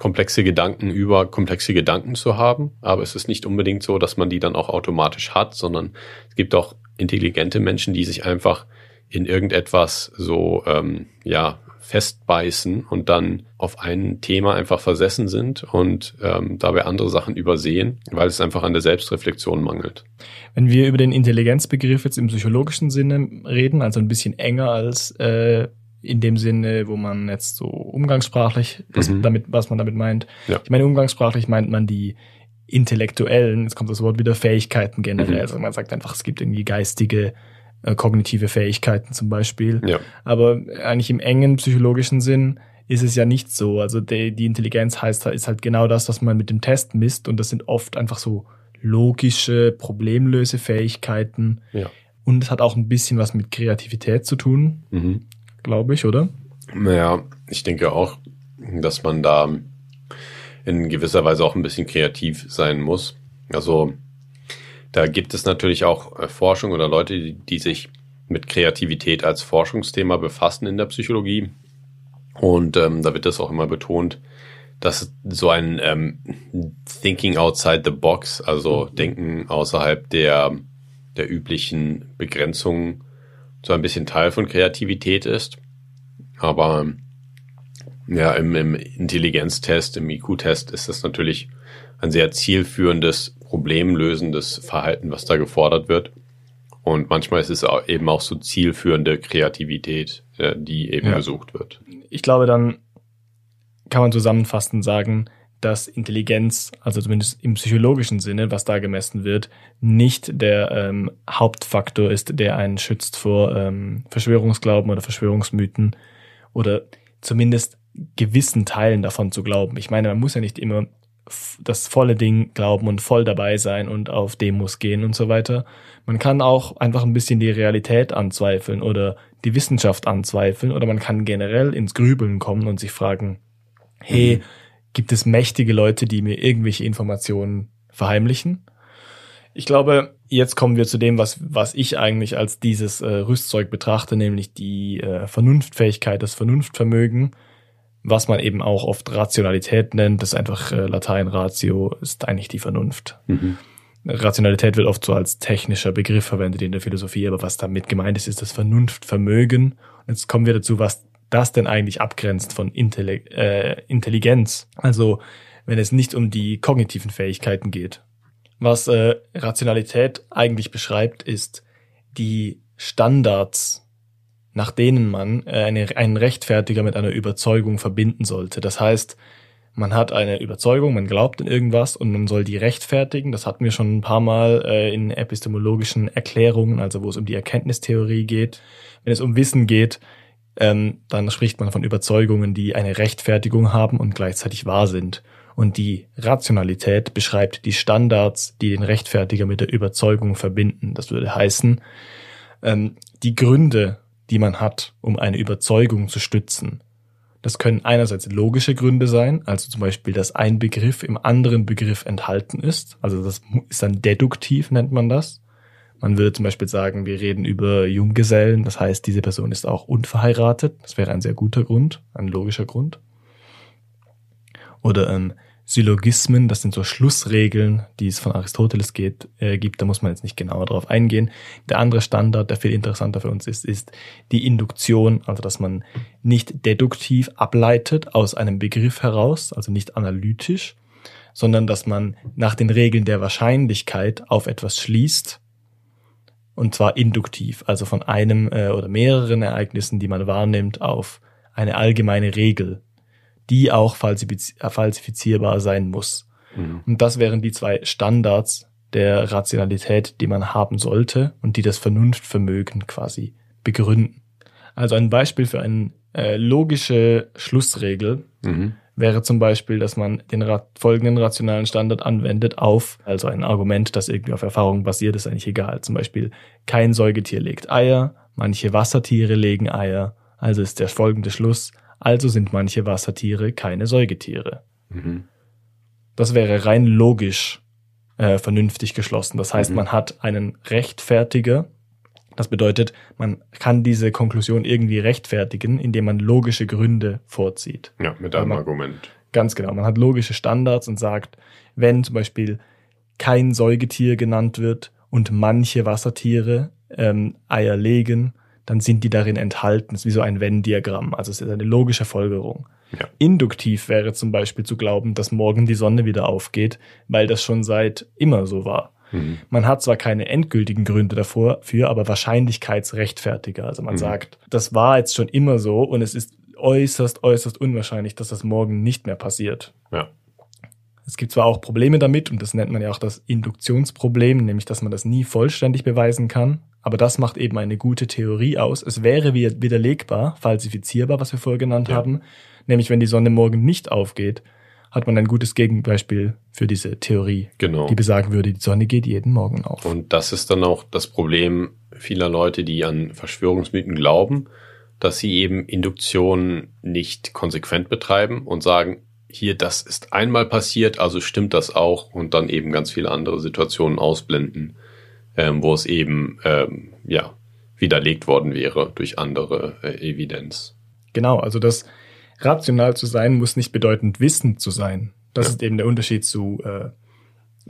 komplexe Gedanken über komplexe Gedanken zu haben. Aber es ist nicht unbedingt so, dass man die dann auch automatisch hat, sondern es gibt auch intelligente Menschen, die sich einfach in irgendetwas so ähm, ja festbeißen und dann auf ein Thema einfach versessen sind und ähm, dabei andere Sachen übersehen, weil es einfach an der Selbstreflexion mangelt. Wenn wir über den Intelligenzbegriff jetzt im psychologischen Sinne reden, also ein bisschen enger als äh, in dem Sinne, wo man jetzt so umgangssprachlich, das Mhm. damit, was man damit meint. Ja. Ich meine, umgangssprachlich meint man die intellektuellen, jetzt kommt das Wort wieder Fähigkeiten generell. Mhm. Also man sagt einfach, es gibt irgendwie geistige, äh, kognitive Fähigkeiten zum Beispiel. Ja. Aber eigentlich im engen psychologischen Sinn ist es ja nicht so. Also die, die Intelligenz heißt ist halt genau das, was man mit dem Test misst. Und das sind oft einfach so logische, problemlöse Fähigkeiten. Ja. Und es hat auch ein bisschen was mit Kreativität zu tun, Mhm. glaube ich, oder? Naja, ich denke auch, dass man da in gewisser Weise auch ein bisschen kreativ sein muss. Also da gibt es natürlich auch äh, Forschung oder Leute, die, die sich mit Kreativität als Forschungsthema befassen in der Psychologie. Und ähm, da wird das auch immer betont, dass so ein ähm, Thinking outside the box, also Denken außerhalb der, der üblichen Begrenzungen, so ein bisschen Teil von Kreativität ist. Aber ja, im, im Intelligenztest, im IQ-Test ist das natürlich ein sehr zielführendes, problemlösendes Verhalten, was da gefordert wird. Und manchmal ist es eben auch so zielführende Kreativität, äh, die eben Ja. gesucht wird. Ich glaube, dann kann man zusammenfassend sagen, dass Intelligenz, also zumindest im psychologischen Sinne, was da gemessen wird, nicht der ähm, Hauptfaktor ist, der einen schützt vor ähm, Verschwörungsglauben oder Verschwörungsmythen oder zumindest gewissen Teilen davon zu glauben. Ich meine, man muss ja nicht immer das volle Ding glauben und voll dabei sein und auf Demos gehen und so weiter. Man kann auch einfach ein bisschen die Realität anzweifeln oder die Wissenschaft anzweifeln oder man kann generell ins Grübeln kommen und sich fragen, hey, gibt es mächtige Leute, die mir irgendwelche Informationen verheimlichen? Ich glaube, jetzt kommen wir zu dem, was, was ich eigentlich als dieses äh, Rüstzeug betrachte, nämlich die äh, Vernunftfähigkeit, das Vernunftvermögen, was man eben auch oft Rationalität nennt. Das ist einfach äh, Latein Ratio, ist eigentlich die Vernunft. Rationalität wird oft so als technischer Begriff verwendet in der Philosophie, aber was damit gemeint ist, ist das Vernunftvermögen. Und jetzt kommen wir dazu, was das denn eigentlich abgrenzt von Intelli äh, Intelligenz. Also wenn es nicht um die kognitiven Fähigkeiten geht. Was äh, Rationalität eigentlich beschreibt, ist die Standards, nach denen man äh, eine, einen Rechtfertiger mit einer Überzeugung verbinden sollte. Das heißt, man hat eine Überzeugung, man glaubt an irgendwas und man soll die rechtfertigen. Das hatten wir schon ein paar Mal äh, in epistemologischen Erklärungen, also wo es um die Erkenntnistheorie geht. Wenn es um Wissen geht, ähm, dann spricht man von Überzeugungen, die eine Rechtfertigung haben und gleichzeitig wahr sind. Und die Rationalität beschreibt die Standards, die den Rechtfertiger mit der Überzeugung verbinden. Das würde heißen, ähm, die Gründe, die man hat, um eine Überzeugung zu stützen. Das können einerseits logische Gründe sein, also zum Beispiel, dass ein Begriff im anderen Begriff enthalten ist. Also das ist dann deduktiv, nennt man das. Man würde zum Beispiel sagen, wir reden über Junggesellen, das heißt, diese Person ist auch unverheiratet. Das wäre ein sehr guter Grund, ein logischer Grund. Oder ähm, Syllogismen, das sind so Schlussregeln, die es von Aristoteles geht, äh, gibt. Da muss man jetzt nicht genauer drauf eingehen. Der andere Standard, der viel interessanter für uns ist, ist die Induktion, also dass man nicht deduktiv ableitet aus einem Begriff heraus, also nicht analytisch, sondern dass man nach den Regeln der Wahrscheinlichkeit auf etwas schließt und zwar induktiv, also von einem äh, oder mehreren Ereignissen, die man wahrnimmt, auf eine allgemeine Regel, die auch falsifiz äh, falsifizierbar sein muss. Mhm. Und das wären die zwei Standards der Rationalität, die man haben sollte und die das Vernunftvermögen quasi begründen. Also ein Beispiel für eine äh, logische Schlussregel Mhm. wäre zum Beispiel, dass man den ra folgenden rationalen Standard anwendet auf, also ein Argument, das irgendwie auf Erfahrung basiert, ist eigentlich egal. Zum Beispiel, kein Säugetier legt Eier, manche Wassertiere legen Eier, also ist der folgende Schluss, also sind manche Wassertiere keine Säugetiere. Mhm. Das wäre rein logisch äh, vernünftig geschlossen. Das heißt, Mhm. man hat einen Rechtfertiger. Das bedeutet, man kann diese Konklusion irgendwie rechtfertigen, indem man logische Gründe vorzieht. Ja, mit einem man- Argument. Ganz genau. Man hat logische Standards und sagt, wenn zum Beispiel kein Säugetier genannt wird und manche Wassertiere ähm, Eier legen, dann sind die darin enthalten. Das ist wie so ein Venn-Diagramm. Also es ist eine logische Folgerung. Ja. Induktiv wäre zum Beispiel zu glauben, dass morgen die Sonne wieder aufgeht, weil das schon seit immer so war. Mhm. Man hat zwar keine endgültigen Gründe davor, für, aber Wahrscheinlichkeitsrechtfertiger. Also man Mhm. sagt, das war jetzt schon immer so und es ist äußerst, äußerst unwahrscheinlich, dass das morgen nicht mehr passiert. Ja. Es gibt zwar auch Probleme damit, und das nennt man ja auch das Induktionsproblem, nämlich dass man das nie vollständig beweisen kann, aber das macht eben eine gute Theorie aus. Es wäre widerlegbar, falsifizierbar, was wir vorher genannt ja. haben, nämlich wenn die Sonne morgen nicht aufgeht, hat man ein gutes Gegenbeispiel für diese Theorie, genau. die besagen würde, die Sonne geht jeden Morgen auf. Und das ist dann auch das Problem vieler Leute, die an Verschwörungsmythen glauben, dass sie eben Induktion nicht konsequent betreiben und sagen, hier, das ist einmal passiert, also stimmt das auch und dann eben ganz viele andere Situationen ausblenden, ähm, wo es eben ähm, ja widerlegt worden wäre durch andere äh, Evidenz. Genau, also das rational zu sein muss nicht bedeutend wissend zu sein. Das ja. ist eben der Unterschied zu äh,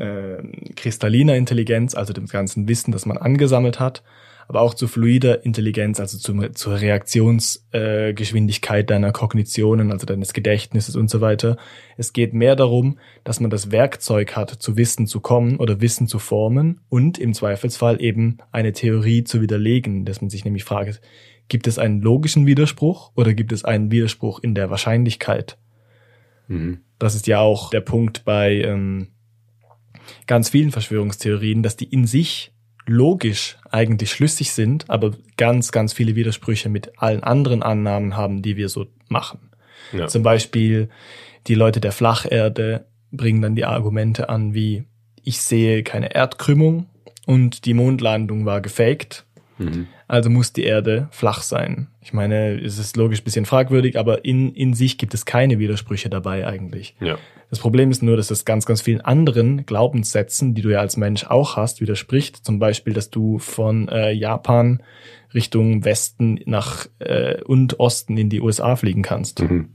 äh, kristalliner Intelligenz, also dem ganzen Wissen, das man angesammelt hat, aber auch zu fluider Intelligenz, also zu, zur Reaktionsgeschwindigkeit äh, deiner Kognitionen, also deines Gedächtnisses und so weiter. Es geht mehr darum, dass man das Werkzeug hat, zu Wissen zu kommen oder Wissen zu formen und im Zweifelsfall eben eine Theorie zu widerlegen, dass man sich nämlich fragt, Gibt es einen logischen Widerspruch oder gibt es einen Widerspruch in der Wahrscheinlichkeit? Mhm. Das ist ja auch der Punkt bei ähm, ganz vielen Verschwörungstheorien, dass die in sich logisch eigentlich schlüssig sind, aber ganz, ganz viele Widersprüche mit allen anderen Annahmen haben, die wir so machen. Ja. Zum Beispiel die Leute der Flacherde bringen dann die Argumente an wie, ich sehe keine Erdkrümmung und die Mondlandung war gefaked. Mhm. Also muss die Erde flach sein. Ich meine, es ist logisch bisschen fragwürdig, aber in, in sich gibt es keine Widersprüche dabei eigentlich. Ja. Das Problem ist nur, dass es ganz, ganz vielen anderen Glaubenssätzen, die du ja als Mensch auch hast, widerspricht. Zum Beispiel, dass du von äh, Japan Richtung Westen nach äh, und Osten in die USA fliegen kannst. Mhm.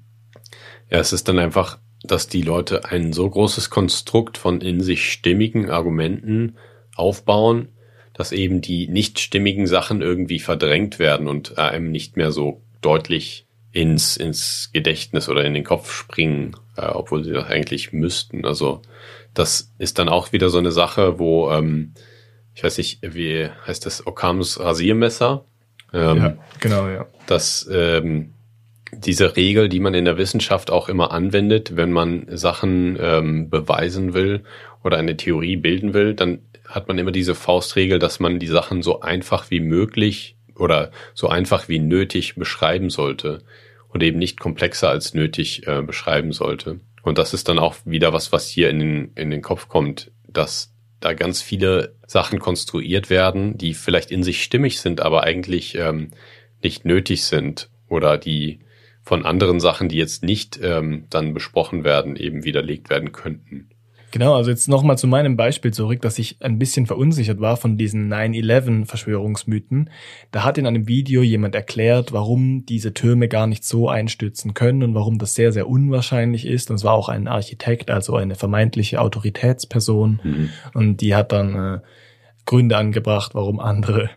Ja, es ist dann einfach, dass die Leute ein so großes Konstrukt von in sich stimmigen Argumenten aufbauen, dass eben die nicht stimmigen Sachen irgendwie verdrängt werden und einem nicht mehr so deutlich ins, ins Gedächtnis oder in den Kopf springen, äh, obwohl sie das eigentlich müssten. Also das ist dann auch wieder so eine Sache, wo, ähm, ich weiß nicht, wie heißt das, Okams Rasiermesser? Ähm, ja, genau, ja. Dass ähm, diese Regel, die man in der Wissenschaft auch immer anwendet, wenn man Sachen ähm, beweisen will oder eine Theorie bilden will, dann hat man immer diese Faustregel, dass man die Sachen so einfach wie möglich oder so einfach wie nötig beschreiben sollte und eben nicht komplexer als nötig äh, beschreiben sollte. Und das ist dann auch wieder was, was hier in den, in den Kopf kommt, dass da ganz viele Sachen konstruiert werden, die vielleicht in sich stimmig sind, aber eigentlich ähm, nicht nötig sind oder die von anderen Sachen, die jetzt nicht ähm, dann besprochen werden, eben widerlegt werden könnten. Genau, also jetzt nochmal zu meinem Beispiel zurück, dass ich ein bisschen verunsichert war von diesen 9-11-Verschwörungsmythen. Da hat in einem Video jemand erklärt, warum diese Türme gar nicht so einstürzen können und warum das sehr, sehr unwahrscheinlich ist. Und es war auch ein Architekt, also eine vermeintliche Autoritätsperson. Mhm. Und die hat dann äh, Gründe angebracht, warum andere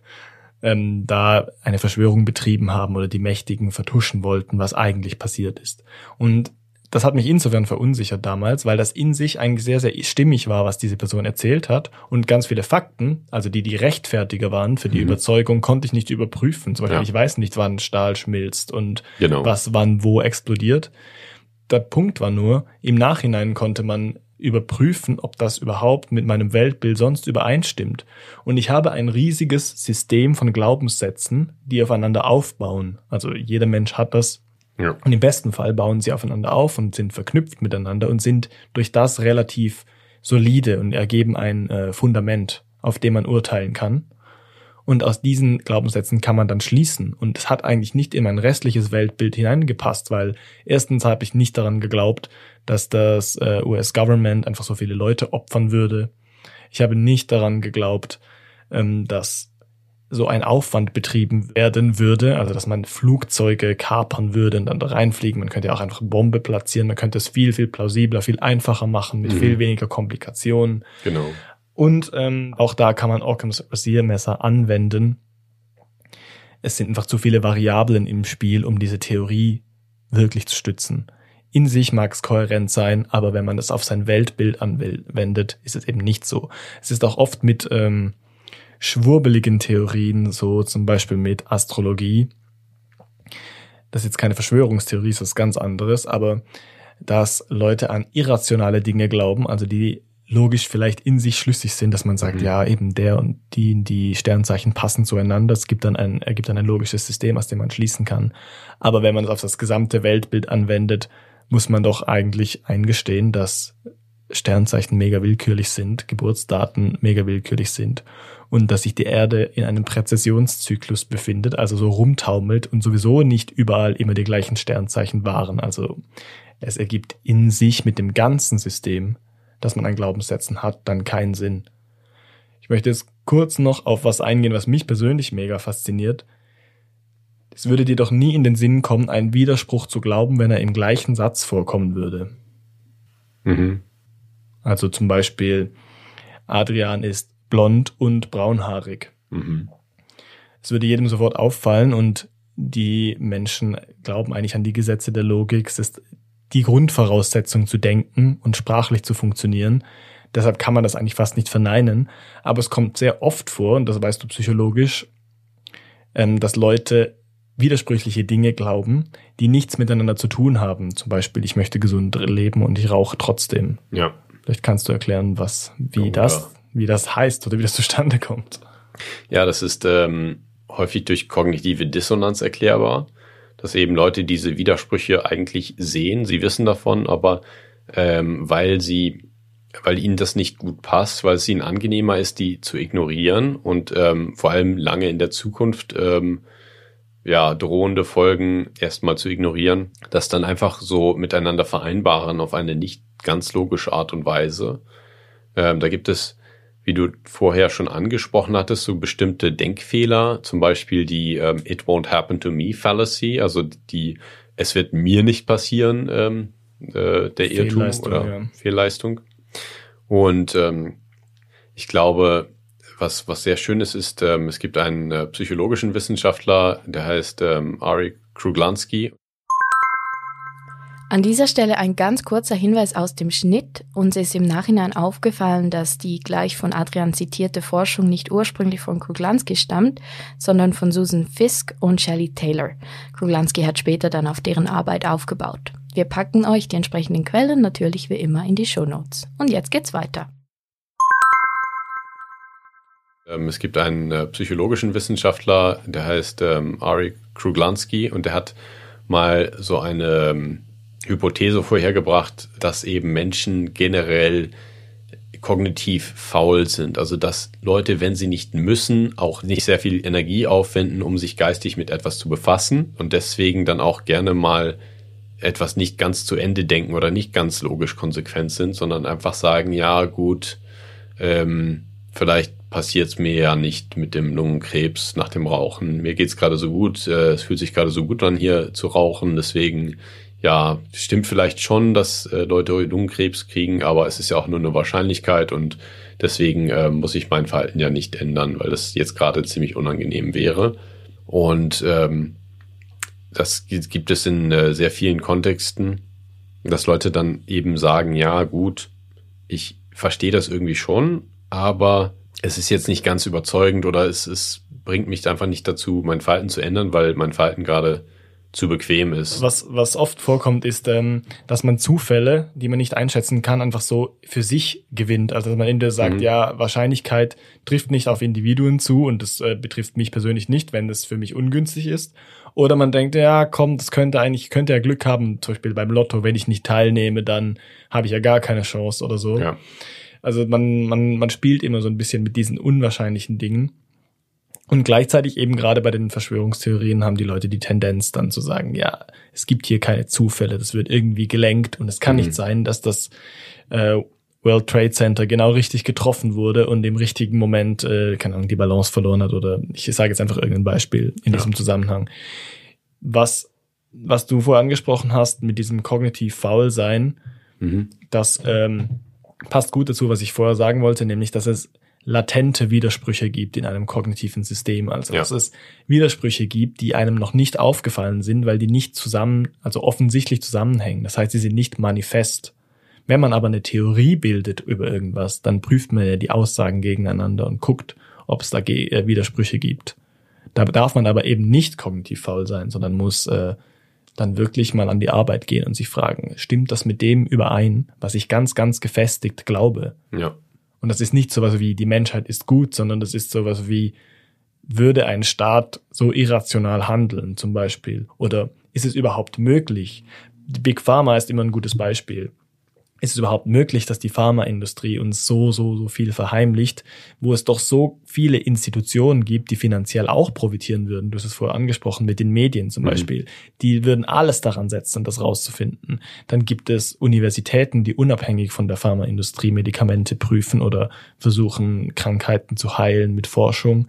ähm, da eine Verschwörung betrieben haben oder die Mächtigen vertuschen wollten, was eigentlich passiert ist. Und das hat mich insofern verunsichert damals, weil das in sich eigentlich sehr, sehr stimmig war, was diese Person erzählt hat. Und ganz viele Fakten, also die, die rechtfertiger waren für die mhm. Überzeugung, konnte ich nicht überprüfen. Zum Beispiel, ja. ich weiß nicht, wann Stahl schmilzt und genau. was wann wo explodiert. Der Punkt war nur, im Nachhinein konnte man überprüfen, ob das überhaupt mit meinem Weltbild sonst übereinstimmt. Und ich habe ein riesiges System von Glaubenssätzen, die aufeinander aufbauen. Also jeder Mensch hat das ja. Und im besten Fall bauen sie aufeinander auf und sind verknüpft miteinander und sind durch das relativ solide und ergeben ein äh, Fundament, auf dem man urteilen kann. Und aus diesen Glaubenssätzen kann man dann schließen. Und es hat eigentlich nicht in mein restliches Weltbild hineingepasst, weil erstens habe ich nicht daran geglaubt, dass das äh, US-Government einfach so viele Leute opfern würde. Ich habe nicht daran geglaubt, ähm, dass so ein Aufwand betrieben werden würde, also dass man Flugzeuge kapern würde und dann da reinfliegen. Man könnte ja auch einfach Bombe platzieren. Man könnte es viel, viel plausibler, viel einfacher machen mit mhm. viel weniger Komplikationen. Genau. Und ähm, auch da kann man Occam's Rasiermesser anwenden. Es sind einfach zu viele Variablen im Spiel, um diese Theorie wirklich zu stützen. In sich mag es kohärent sein, aber wenn man das auf sein Weltbild anwendet, ist es eben nicht so. Es ist auch oft mit ähm, schwurbeligen Theorien, so zum Beispiel mit Astrologie. Das ist jetzt keine Verschwörungstheorie, das ist ganz anderes, aber dass Leute an irrationale Dinge glauben, also die logisch vielleicht in sich schlüssig sind, dass man sagt, mhm. ja, eben der und die, die Sternzeichen passen zueinander. Es gibt dann ein, ergibt dann ein logisches System, aus dem man schließen kann. Aber wenn man es auf das gesamte Weltbild anwendet, muss man doch eigentlich eingestehen, dass Sternzeichen mega willkürlich sind, Geburtsdaten mega willkürlich sind und dass sich die Erde in einem Präzessionszyklus befindet, also so rumtaumelt und sowieso nicht überall immer die gleichen Sternzeichen waren. Also es ergibt in sich mit dem ganzen System, das man an Glaubenssätzen hat, dann keinen Sinn. Ich möchte jetzt kurz noch auf was eingehen, was mich persönlich mega fasziniert. Es würde dir doch nie in den Sinn kommen, einen Widerspruch zu glauben, wenn er im gleichen Satz vorkommen würde. Mhm. Also zum Beispiel, Adrian ist blond und braunhaarig. Mhm. Es würde jedem sofort auffallen und die Menschen glauben eigentlich an die Gesetze der Logik. Es ist die Grundvoraussetzung zu denken und sprachlich zu funktionieren. Deshalb kann man das eigentlich fast nicht verneinen. Aber es kommt sehr oft vor, und das weißt du psychologisch, ähm, dass Leute widersprüchliche Dinge glauben, die nichts miteinander zu tun haben. Zum Beispiel, ich möchte gesund leben und ich rauche trotzdem. Ja. Vielleicht kannst du erklären, was, wie oh, das wie das heißt oder wie das zustande kommt. Ja, das ist ähm, häufig durch kognitive Dissonanz erklärbar, dass eben Leute diese Widersprüche eigentlich sehen, sie wissen davon, aber ähm, weil sie weil ihnen das nicht gut passt, weil es ihnen angenehmer ist, die zu ignorieren und ähm, vor allem lange in der Zukunft ähm, ja drohende Folgen erstmal zu ignorieren, das dann einfach so miteinander vereinbaren auf eine nicht ganz logische Art und Weise. Ähm, da gibt es wie du vorher schon angesprochen hattest, so bestimmte Denkfehler, zum Beispiel die ähm, It won't happen to me fallacy, also die Es wird mir nicht passieren, ähm, äh, der Irrtum oder ja. Fehlleistung. Und ähm, ich glaube, was, was sehr schön ist, ist, ähm, es gibt einen äh, psychologischen Wissenschaftler, der heißt ähm, Ari Kruglanski. An dieser Stelle ein ganz kurzer Hinweis aus dem Schnitt. Uns ist im Nachhinein aufgefallen, dass die gleich von Adrian zitierte Forschung nicht ursprünglich von Kruglanski stammt, sondern von Susan Fisk und Shelley Taylor. Kruglanski hat später dann auf deren Arbeit aufgebaut. Wir packen euch die entsprechenden Quellen natürlich wie immer in die Show Notes. Und jetzt geht's weiter. Ähm, es gibt einen äh, psychologischen Wissenschaftler, der heißt ähm, Ari Kruglanski und der hat mal so eine ähm, Hypothese vorhergebracht, dass eben Menschen generell kognitiv faul sind. Also dass Leute, wenn sie nicht müssen, auch nicht sehr viel Energie aufwenden, um sich geistig mit etwas zu befassen und deswegen dann auch gerne mal etwas nicht ganz zu Ende denken oder nicht ganz logisch konsequent sind, sondern einfach sagen, ja gut, ähm, vielleicht passiert es mir ja nicht mit dem Lungenkrebs nach dem Rauchen. Mir geht's gerade so gut, äh, es fühlt sich gerade so gut an, hier zu rauchen, deswegen ja, stimmt vielleicht schon, dass äh, Leute Lungenkrebs kriegen, aber es ist ja auch nur eine Wahrscheinlichkeit und deswegen äh, muss ich mein Verhalten ja nicht ändern, weil das jetzt gerade ziemlich unangenehm wäre. Und ähm, das gibt es in äh, sehr vielen Kontexten, dass Leute dann eben sagen, ja gut, ich verstehe das irgendwie schon, aber es ist jetzt nicht ganz überzeugend oder es, es bringt mich einfach nicht dazu, mein Verhalten zu ändern, weil mein Verhalten gerade zu bequem ist. Was, was oft vorkommt, ist, ähm, dass man Zufälle, die man nicht einschätzen kann, einfach so für sich gewinnt. Also dass man entweder sagt, mhm. ja, Wahrscheinlichkeit trifft nicht auf Individuen zu und das äh, betrifft mich persönlich nicht, wenn das für mich ungünstig ist. Oder man denkt, ja, komm, das könnte eigentlich, könnte ja Glück haben, zum Beispiel beim Lotto, wenn ich nicht teilnehme, dann habe ich ja gar keine Chance oder so. Ja. Also man, man, man spielt immer so ein bisschen mit diesen unwahrscheinlichen Dingen. Und gleichzeitig eben gerade bei den Verschwörungstheorien haben die Leute die Tendenz dann zu sagen, ja, es gibt hier keine Zufälle, das wird irgendwie gelenkt und es kann mhm. nicht sein, dass das äh, World Trade Center genau richtig getroffen wurde und im richtigen Moment, äh, keine Ahnung, die Balance verloren hat oder ich sage jetzt einfach irgendein Beispiel in ja. diesem Zusammenhang. Was, was du vorher angesprochen hast mit diesem kognitiv faul sein, mhm. das ähm, passt gut dazu, was ich vorher sagen wollte, nämlich, dass es latente Widersprüche gibt in einem kognitiven System. Also ja. dass es Widersprüche gibt, die einem noch nicht aufgefallen sind, weil die nicht zusammen, also offensichtlich zusammenhängen. Das heißt, sie sind nicht manifest. Wenn man aber eine Theorie bildet über irgendwas, dann prüft man ja die Aussagen gegeneinander und guckt, ob es da äh, Widersprüche gibt. Da darf man aber eben nicht kognitiv faul sein, sondern muss äh, dann wirklich mal an die Arbeit gehen und sich fragen, stimmt das mit dem überein, was ich ganz, ganz gefestigt glaube? Ja. Und das ist nicht sowas wie die Menschheit ist gut, sondern das ist sowas wie würde ein Staat so irrational handeln zum Beispiel? Oder ist es überhaupt möglich? Die Big Pharma ist immer ein gutes Beispiel ist es überhaupt möglich, dass die Pharmaindustrie uns so, so, so viel verheimlicht, wo es doch so viele Institutionen gibt, die finanziell auch profitieren würden. Du hast es vorher angesprochen mit den Medien zum mhm. Beispiel. Die würden alles daran setzen, das rauszufinden. Dann gibt es Universitäten, die unabhängig von der Pharmaindustrie Medikamente prüfen oder versuchen, Krankheiten zu heilen mit Forschung.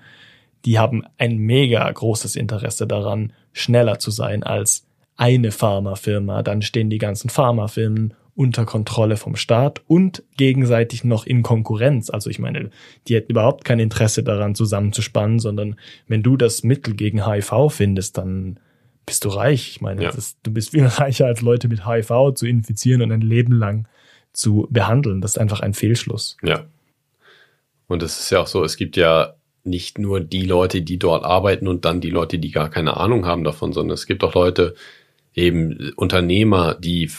Die haben ein mega großes Interesse daran, schneller zu sein als eine Pharmafirma. Dann stehen die ganzen Pharmafirmen unter Kontrolle vom Staat und gegenseitig noch in Konkurrenz. Also ich meine, die hätten überhaupt kein Interesse daran zusammenzuspannen, sondern wenn du das Mittel gegen HIV findest, dann bist du reich. Ich meine, ja. ist, du bist viel reicher als Leute mit HIV zu infizieren und ein Leben lang zu behandeln. Das ist einfach ein Fehlschluss. Ja. Und es ist ja auch so, es gibt ja nicht nur die Leute, die dort arbeiten und dann die Leute, die gar keine Ahnung haben davon, sondern es gibt auch Leute, eben Unternehmer, die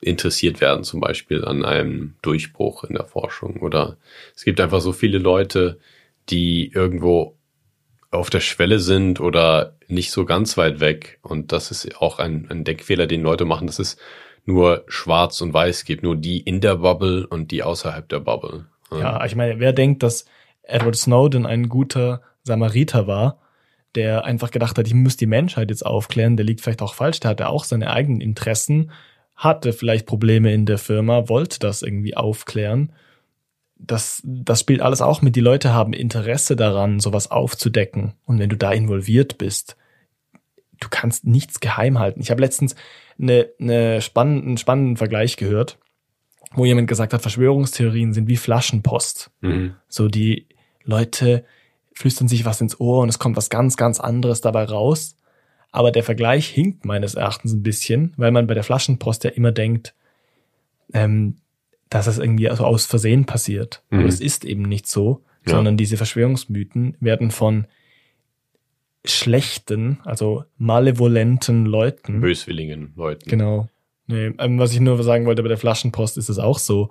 interessiert werden, zum Beispiel an einem Durchbruch in der Forschung. Oder es gibt einfach so viele Leute, die irgendwo auf der Schwelle sind oder nicht so ganz weit weg. Und das ist auch ein, ein Denkfehler, den Leute machen, dass es nur schwarz und weiß gibt, nur die in der Bubble und die außerhalb der Bubble. Ja, ich meine, wer denkt, dass Edward Snowden ein guter Samariter war, der einfach gedacht hat, ich muss die Menschheit jetzt aufklären, der liegt vielleicht auch falsch, der hatte auch seine eigenen Interessen hatte vielleicht Probleme in der Firma, wollte das irgendwie aufklären. Das, das spielt alles auch mit. Die Leute haben Interesse daran, sowas aufzudecken. Und wenn du da involviert bist, du kannst nichts geheim halten. Ich habe letztens eine, eine spannenden, einen spannenden Vergleich gehört, wo jemand gesagt hat, Verschwörungstheorien sind wie Flaschenpost. Mhm. So die Leute flüstern sich was ins Ohr und es kommt was ganz, ganz anderes dabei raus. Aber der Vergleich hinkt meines Erachtens ein bisschen, weil man bei der Flaschenpost ja immer denkt, ähm, dass es irgendwie also aus Versehen passiert. Mhm. Aber es ist eben nicht so, ja. sondern diese Verschwörungsmythen werden von schlechten, also malevolenten Leuten. Böswilligen Leuten. Genau. Nee, ähm, was ich nur sagen wollte, bei der Flaschenpost ist es auch so.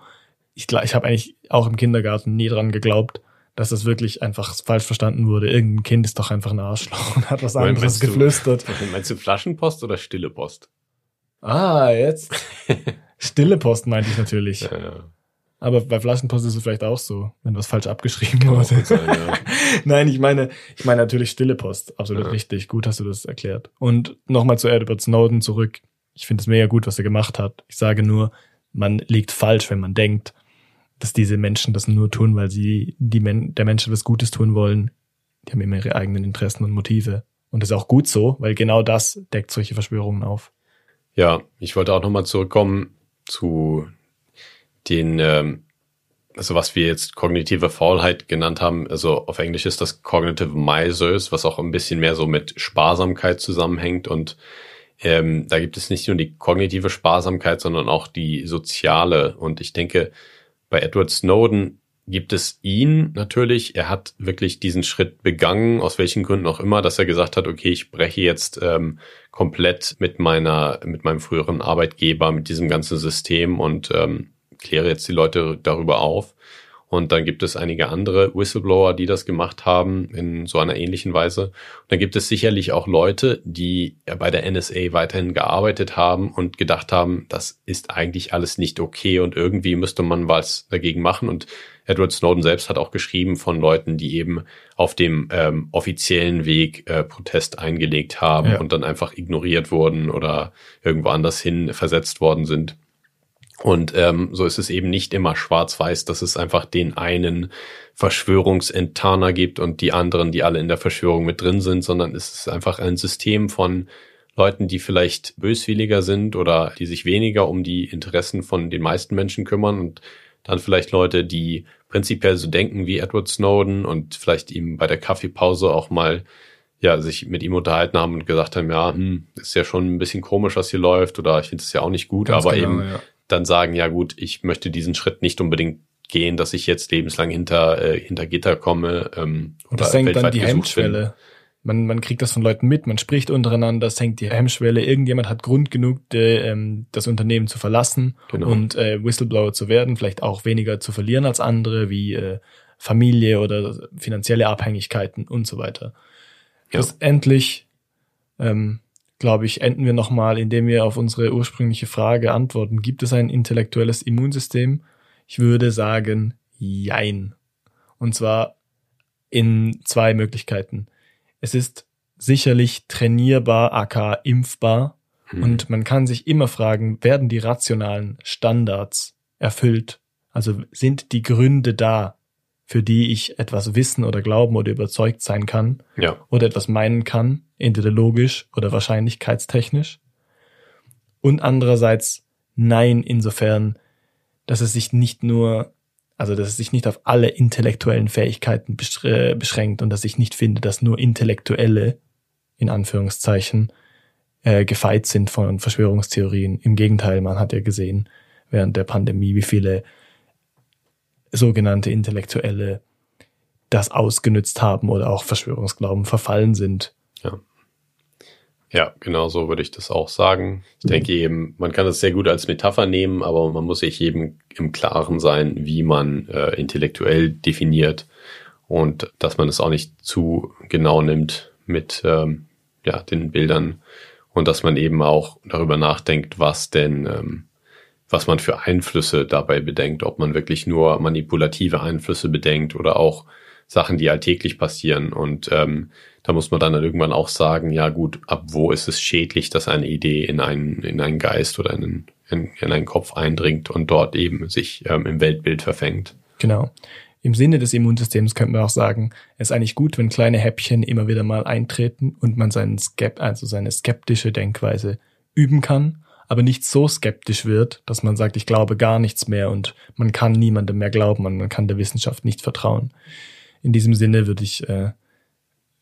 Ich, ich habe eigentlich auch im Kindergarten nie dran geglaubt, dass das wirklich einfach falsch verstanden wurde. Irgendein Kind ist doch einfach ein Arschloch und hat was anderes meinst geflüstert. Du, meinst du Flaschenpost oder stille Post? Ah, jetzt. stille Post meinte ich natürlich. Ja, ja. Aber bei Flaschenpost ist es vielleicht auch so, wenn was falsch abgeschrieben Kann wurde. Sein, ja. Nein, ich meine, ich meine natürlich stille Post. Absolut richtig. Gut hast du das erklärt. Und nochmal zu Edward Snowden zurück. Ich finde es mega gut, was er gemacht hat. Ich sage nur, man liegt falsch, wenn man denkt, dass diese Menschen das nur tun, weil sie die Men der Menschen was Gutes tun wollen. Die haben immer ihre eigenen Interessen und Motive. Und das ist auch gut so, weil genau das deckt solche Verschwörungen auf. Ja, ich wollte auch nochmal zurückkommen zu den, ähm, also was wir jetzt kognitive Faulheit genannt haben. Also auf Englisch ist das Cognitive Misers, was auch ein bisschen mehr so mit Sparsamkeit zusammenhängt. Und ähm, da gibt es nicht nur die kognitive Sparsamkeit, sondern auch die soziale. Und ich denke, bei Edward Snowden gibt es ihn natürlich. Er hat wirklich diesen Schritt begangen, aus welchen Gründen auch immer, dass er gesagt hat, okay, ich breche jetzt ähm, komplett mit meiner, mit meinem früheren Arbeitgeber, mit diesem ganzen System und ähm, kläre jetzt die Leute darüber auf. Und dann gibt es einige andere Whistleblower, die das gemacht haben in so einer ähnlichen Weise. Und dann gibt es sicherlich auch Leute, die bei der NSA weiterhin gearbeitet haben und gedacht haben, das ist eigentlich alles nicht okay und irgendwie müsste man was dagegen machen. Und Edward Snowden selbst hat auch geschrieben von Leuten, die eben auf dem ähm, offiziellen Weg äh, Protest eingelegt haben ja. und dann einfach ignoriert wurden oder irgendwo anders hin versetzt worden sind. Und ähm, so ist es eben nicht immer schwarz-weiß, dass es einfach den einen Verschwörungsenttarner gibt und die anderen, die alle in der Verschwörung mit drin sind, sondern es ist einfach ein System von Leuten, die vielleicht böswilliger sind oder die sich weniger um die Interessen von den meisten Menschen kümmern und dann vielleicht Leute, die prinzipiell so denken wie Edward Snowden und vielleicht ihm bei der Kaffeepause auch mal ja, sich mit ihm unterhalten haben und gesagt haben, ja, hm, ist ja schon ein bisschen komisch, was hier läuft oder ich finde es ja auch nicht gut, Ganz aber genau, eben ja dann sagen, ja gut, ich möchte diesen Schritt nicht unbedingt gehen, dass ich jetzt lebenslang hinter, äh, hinter Gitter komme. Ähm, und das senkt dann die Hemmschwelle. man, man kriegt das von Leuten mit, man spricht untereinander, senkt die Hemmschwelle, irgendjemand hat Grund genug, de, ähm, das Unternehmen zu verlassen Genau. und äh, Whistleblower zu werden, vielleicht auch weniger zu verlieren als andere, wie äh, Familie oder finanzielle Abhängigkeiten und so weiter. Ja. Schlussendlich, ähm, glaube ich, enden wir nochmal, indem wir auf unsere ursprüngliche Frage antworten. Gibt es ein intellektuelles Immunsystem? Ich würde sagen, jein. Und zwar in zwei Möglichkeiten. Es ist sicherlich trainierbar, aka impfbar. Mhm. Und man kann sich immer fragen, werden die rationalen Standards erfüllt? Also sind die Gründe da, für die ich etwas wissen oder glauben oder überzeugt sein kann ja, oder etwas meinen kann, entweder logisch oder wahrscheinlichkeitstechnisch? Und andererseits nein, insofern, dass es sich nicht nur, also dass es sich nicht auf alle intellektuellen Fähigkeiten äh, beschränkt und dass ich nicht finde, dass nur Intellektuelle, in Anführungszeichen, äh, gefeit sind von Verschwörungstheorien. Im Gegenteil, man hat ja gesehen während der Pandemie, wie viele sogenannte Intellektuelle das ausgenützt haben oder auch Verschwörungsglauben verfallen sind. ja, genau so würde ich das auch sagen. Ich denke eben, man kann das sehr gut als Metapher nehmen, aber man muss sich eben im Klaren sein, wie man äh, intellektuell definiert und dass man es auch nicht zu genau nimmt mit ähm, ja, den Bildern und dass man eben auch darüber nachdenkt, was denn, ähm, was man für Einflüsse dabei bedenkt, ob man wirklich nur manipulative Einflüsse bedenkt oder auch Sachen, die alltäglich passieren. Und ähm, da muss man dann irgendwann auch sagen, ja gut, ab wo ist es schädlich, dass eine Idee in einen, in einen Geist oder in einen, in, in einen Kopf eindringt und dort eben sich ähm, im Weltbild verfängt. Genau. Im Sinne des Immunsystems könnte man auch sagen, es ist eigentlich gut, wenn kleine Häppchen immer wieder mal eintreten und man seinen Skep also seine skeptische Denkweise üben kann, aber nicht so skeptisch wird, dass man sagt, ich glaube gar nichts mehr und man kann niemandem mehr glauben und man kann der Wissenschaft nicht vertrauen. In diesem Sinne würde ich äh,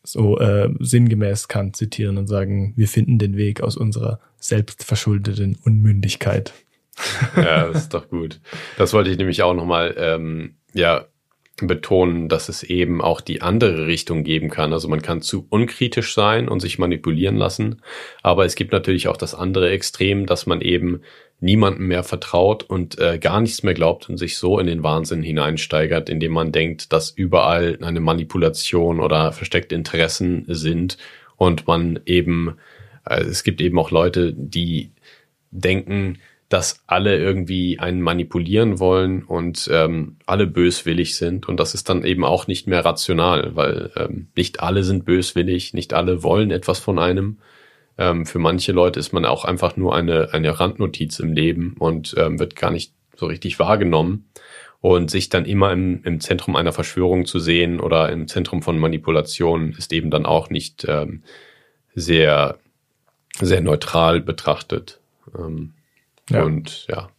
so äh, sinngemäß Kant zitieren und sagen, wir finden den Weg aus unserer selbstverschuldeten Unmündigkeit. Ja, das ist doch gut. Das wollte ich nämlich auch nochmal ähm, ja, betonen, dass es eben auch die andere Richtung geben kann. Also man kann zu unkritisch sein und sich manipulieren lassen, aber es gibt natürlich auch das andere Extrem, dass man eben niemandem mehr vertraut und äh, gar nichts mehr glaubt und sich so in den Wahnsinn hineinsteigert, indem man denkt, dass überall eine Manipulation oder versteckte Interessen sind und man eben, äh, es gibt eben auch Leute, die denken, dass alle irgendwie einen manipulieren wollen und ähm, alle böswillig sind. Und das ist dann eben auch nicht mehr rational, weil ähm, nicht alle sind böswillig, nicht alle wollen etwas von einem. Ähm, für manche Leute ist man auch einfach nur eine, eine Randnotiz im Leben und ähm, wird gar nicht so richtig wahrgenommen. Und sich dann immer im, im Zentrum einer Verschwörung zu sehen oder im Zentrum von Manipulation ist eben dann auch nicht ähm, sehr, sehr neutral betrachtet. Ähm, Ja. Und ja,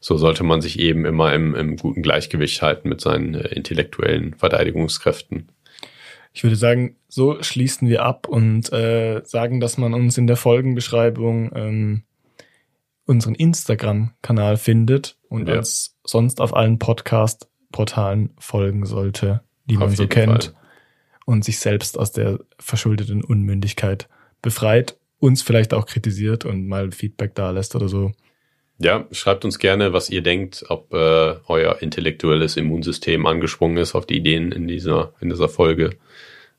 so sollte man sich eben immer im, im guten Gleichgewicht halten mit seinen äh, intellektuellen Verteidigungskräften. Ich würde sagen, so schließen wir ab und äh, sagen, dass man uns in der Folgenbeschreibung ähm, unseren Instagram-Kanal findet und Ja. uns sonst auf allen Podcast-Portalen folgen sollte, die man Auf so jeden kennt Fall. und sich selbst aus der verschuldeten Unmündigkeit befreit, uns vielleicht auch kritisiert und mal Feedback da lässt oder so. Ja, schreibt uns gerne, was ihr denkt, ob äh, euer intellektuelles Immunsystem angesprungen ist auf die Ideen in dieser, in dieser Folge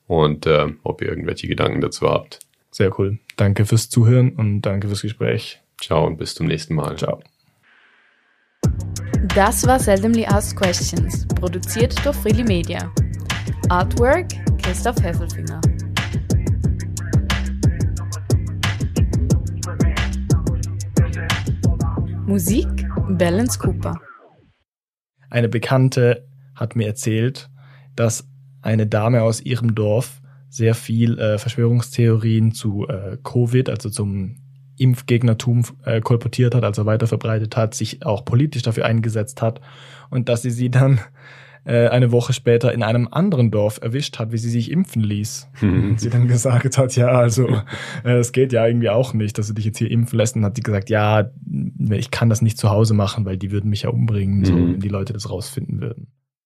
und äh, ob ihr irgendwelche Gedanken dazu habt. Sehr cool. Danke fürs Zuhören und danke fürs Gespräch. Ciao und bis zum nächsten Mal. Ciao. Das war Seldomly Asked Questions, produziert durch Freely Media. Artwork Christoph Heffelfinger. Musik Balance Cooper. Eine Bekannte hat mir erzählt, dass eine Dame aus ihrem Dorf sehr viel äh, Verschwörungstheorien zu äh, Covid, also zum Impfgegnertum äh, kolportiert hat, also weiter verbreitet hat, sich auch politisch dafür eingesetzt hat und dass sie sie dann äh, eine Woche später in einem anderen Dorf erwischt hat, wie sie sich impfen ließ. Und sie dann gesagt hat, ja, also äh, es geht ja irgendwie auch nicht, dass du dich jetzt hier impfen lässt. Und hat sie gesagt, ja, ich kann das nicht zu Hause machen, weil die würden mich ja umbringen, so, Mhm. wenn die Leute das rausfinden würden.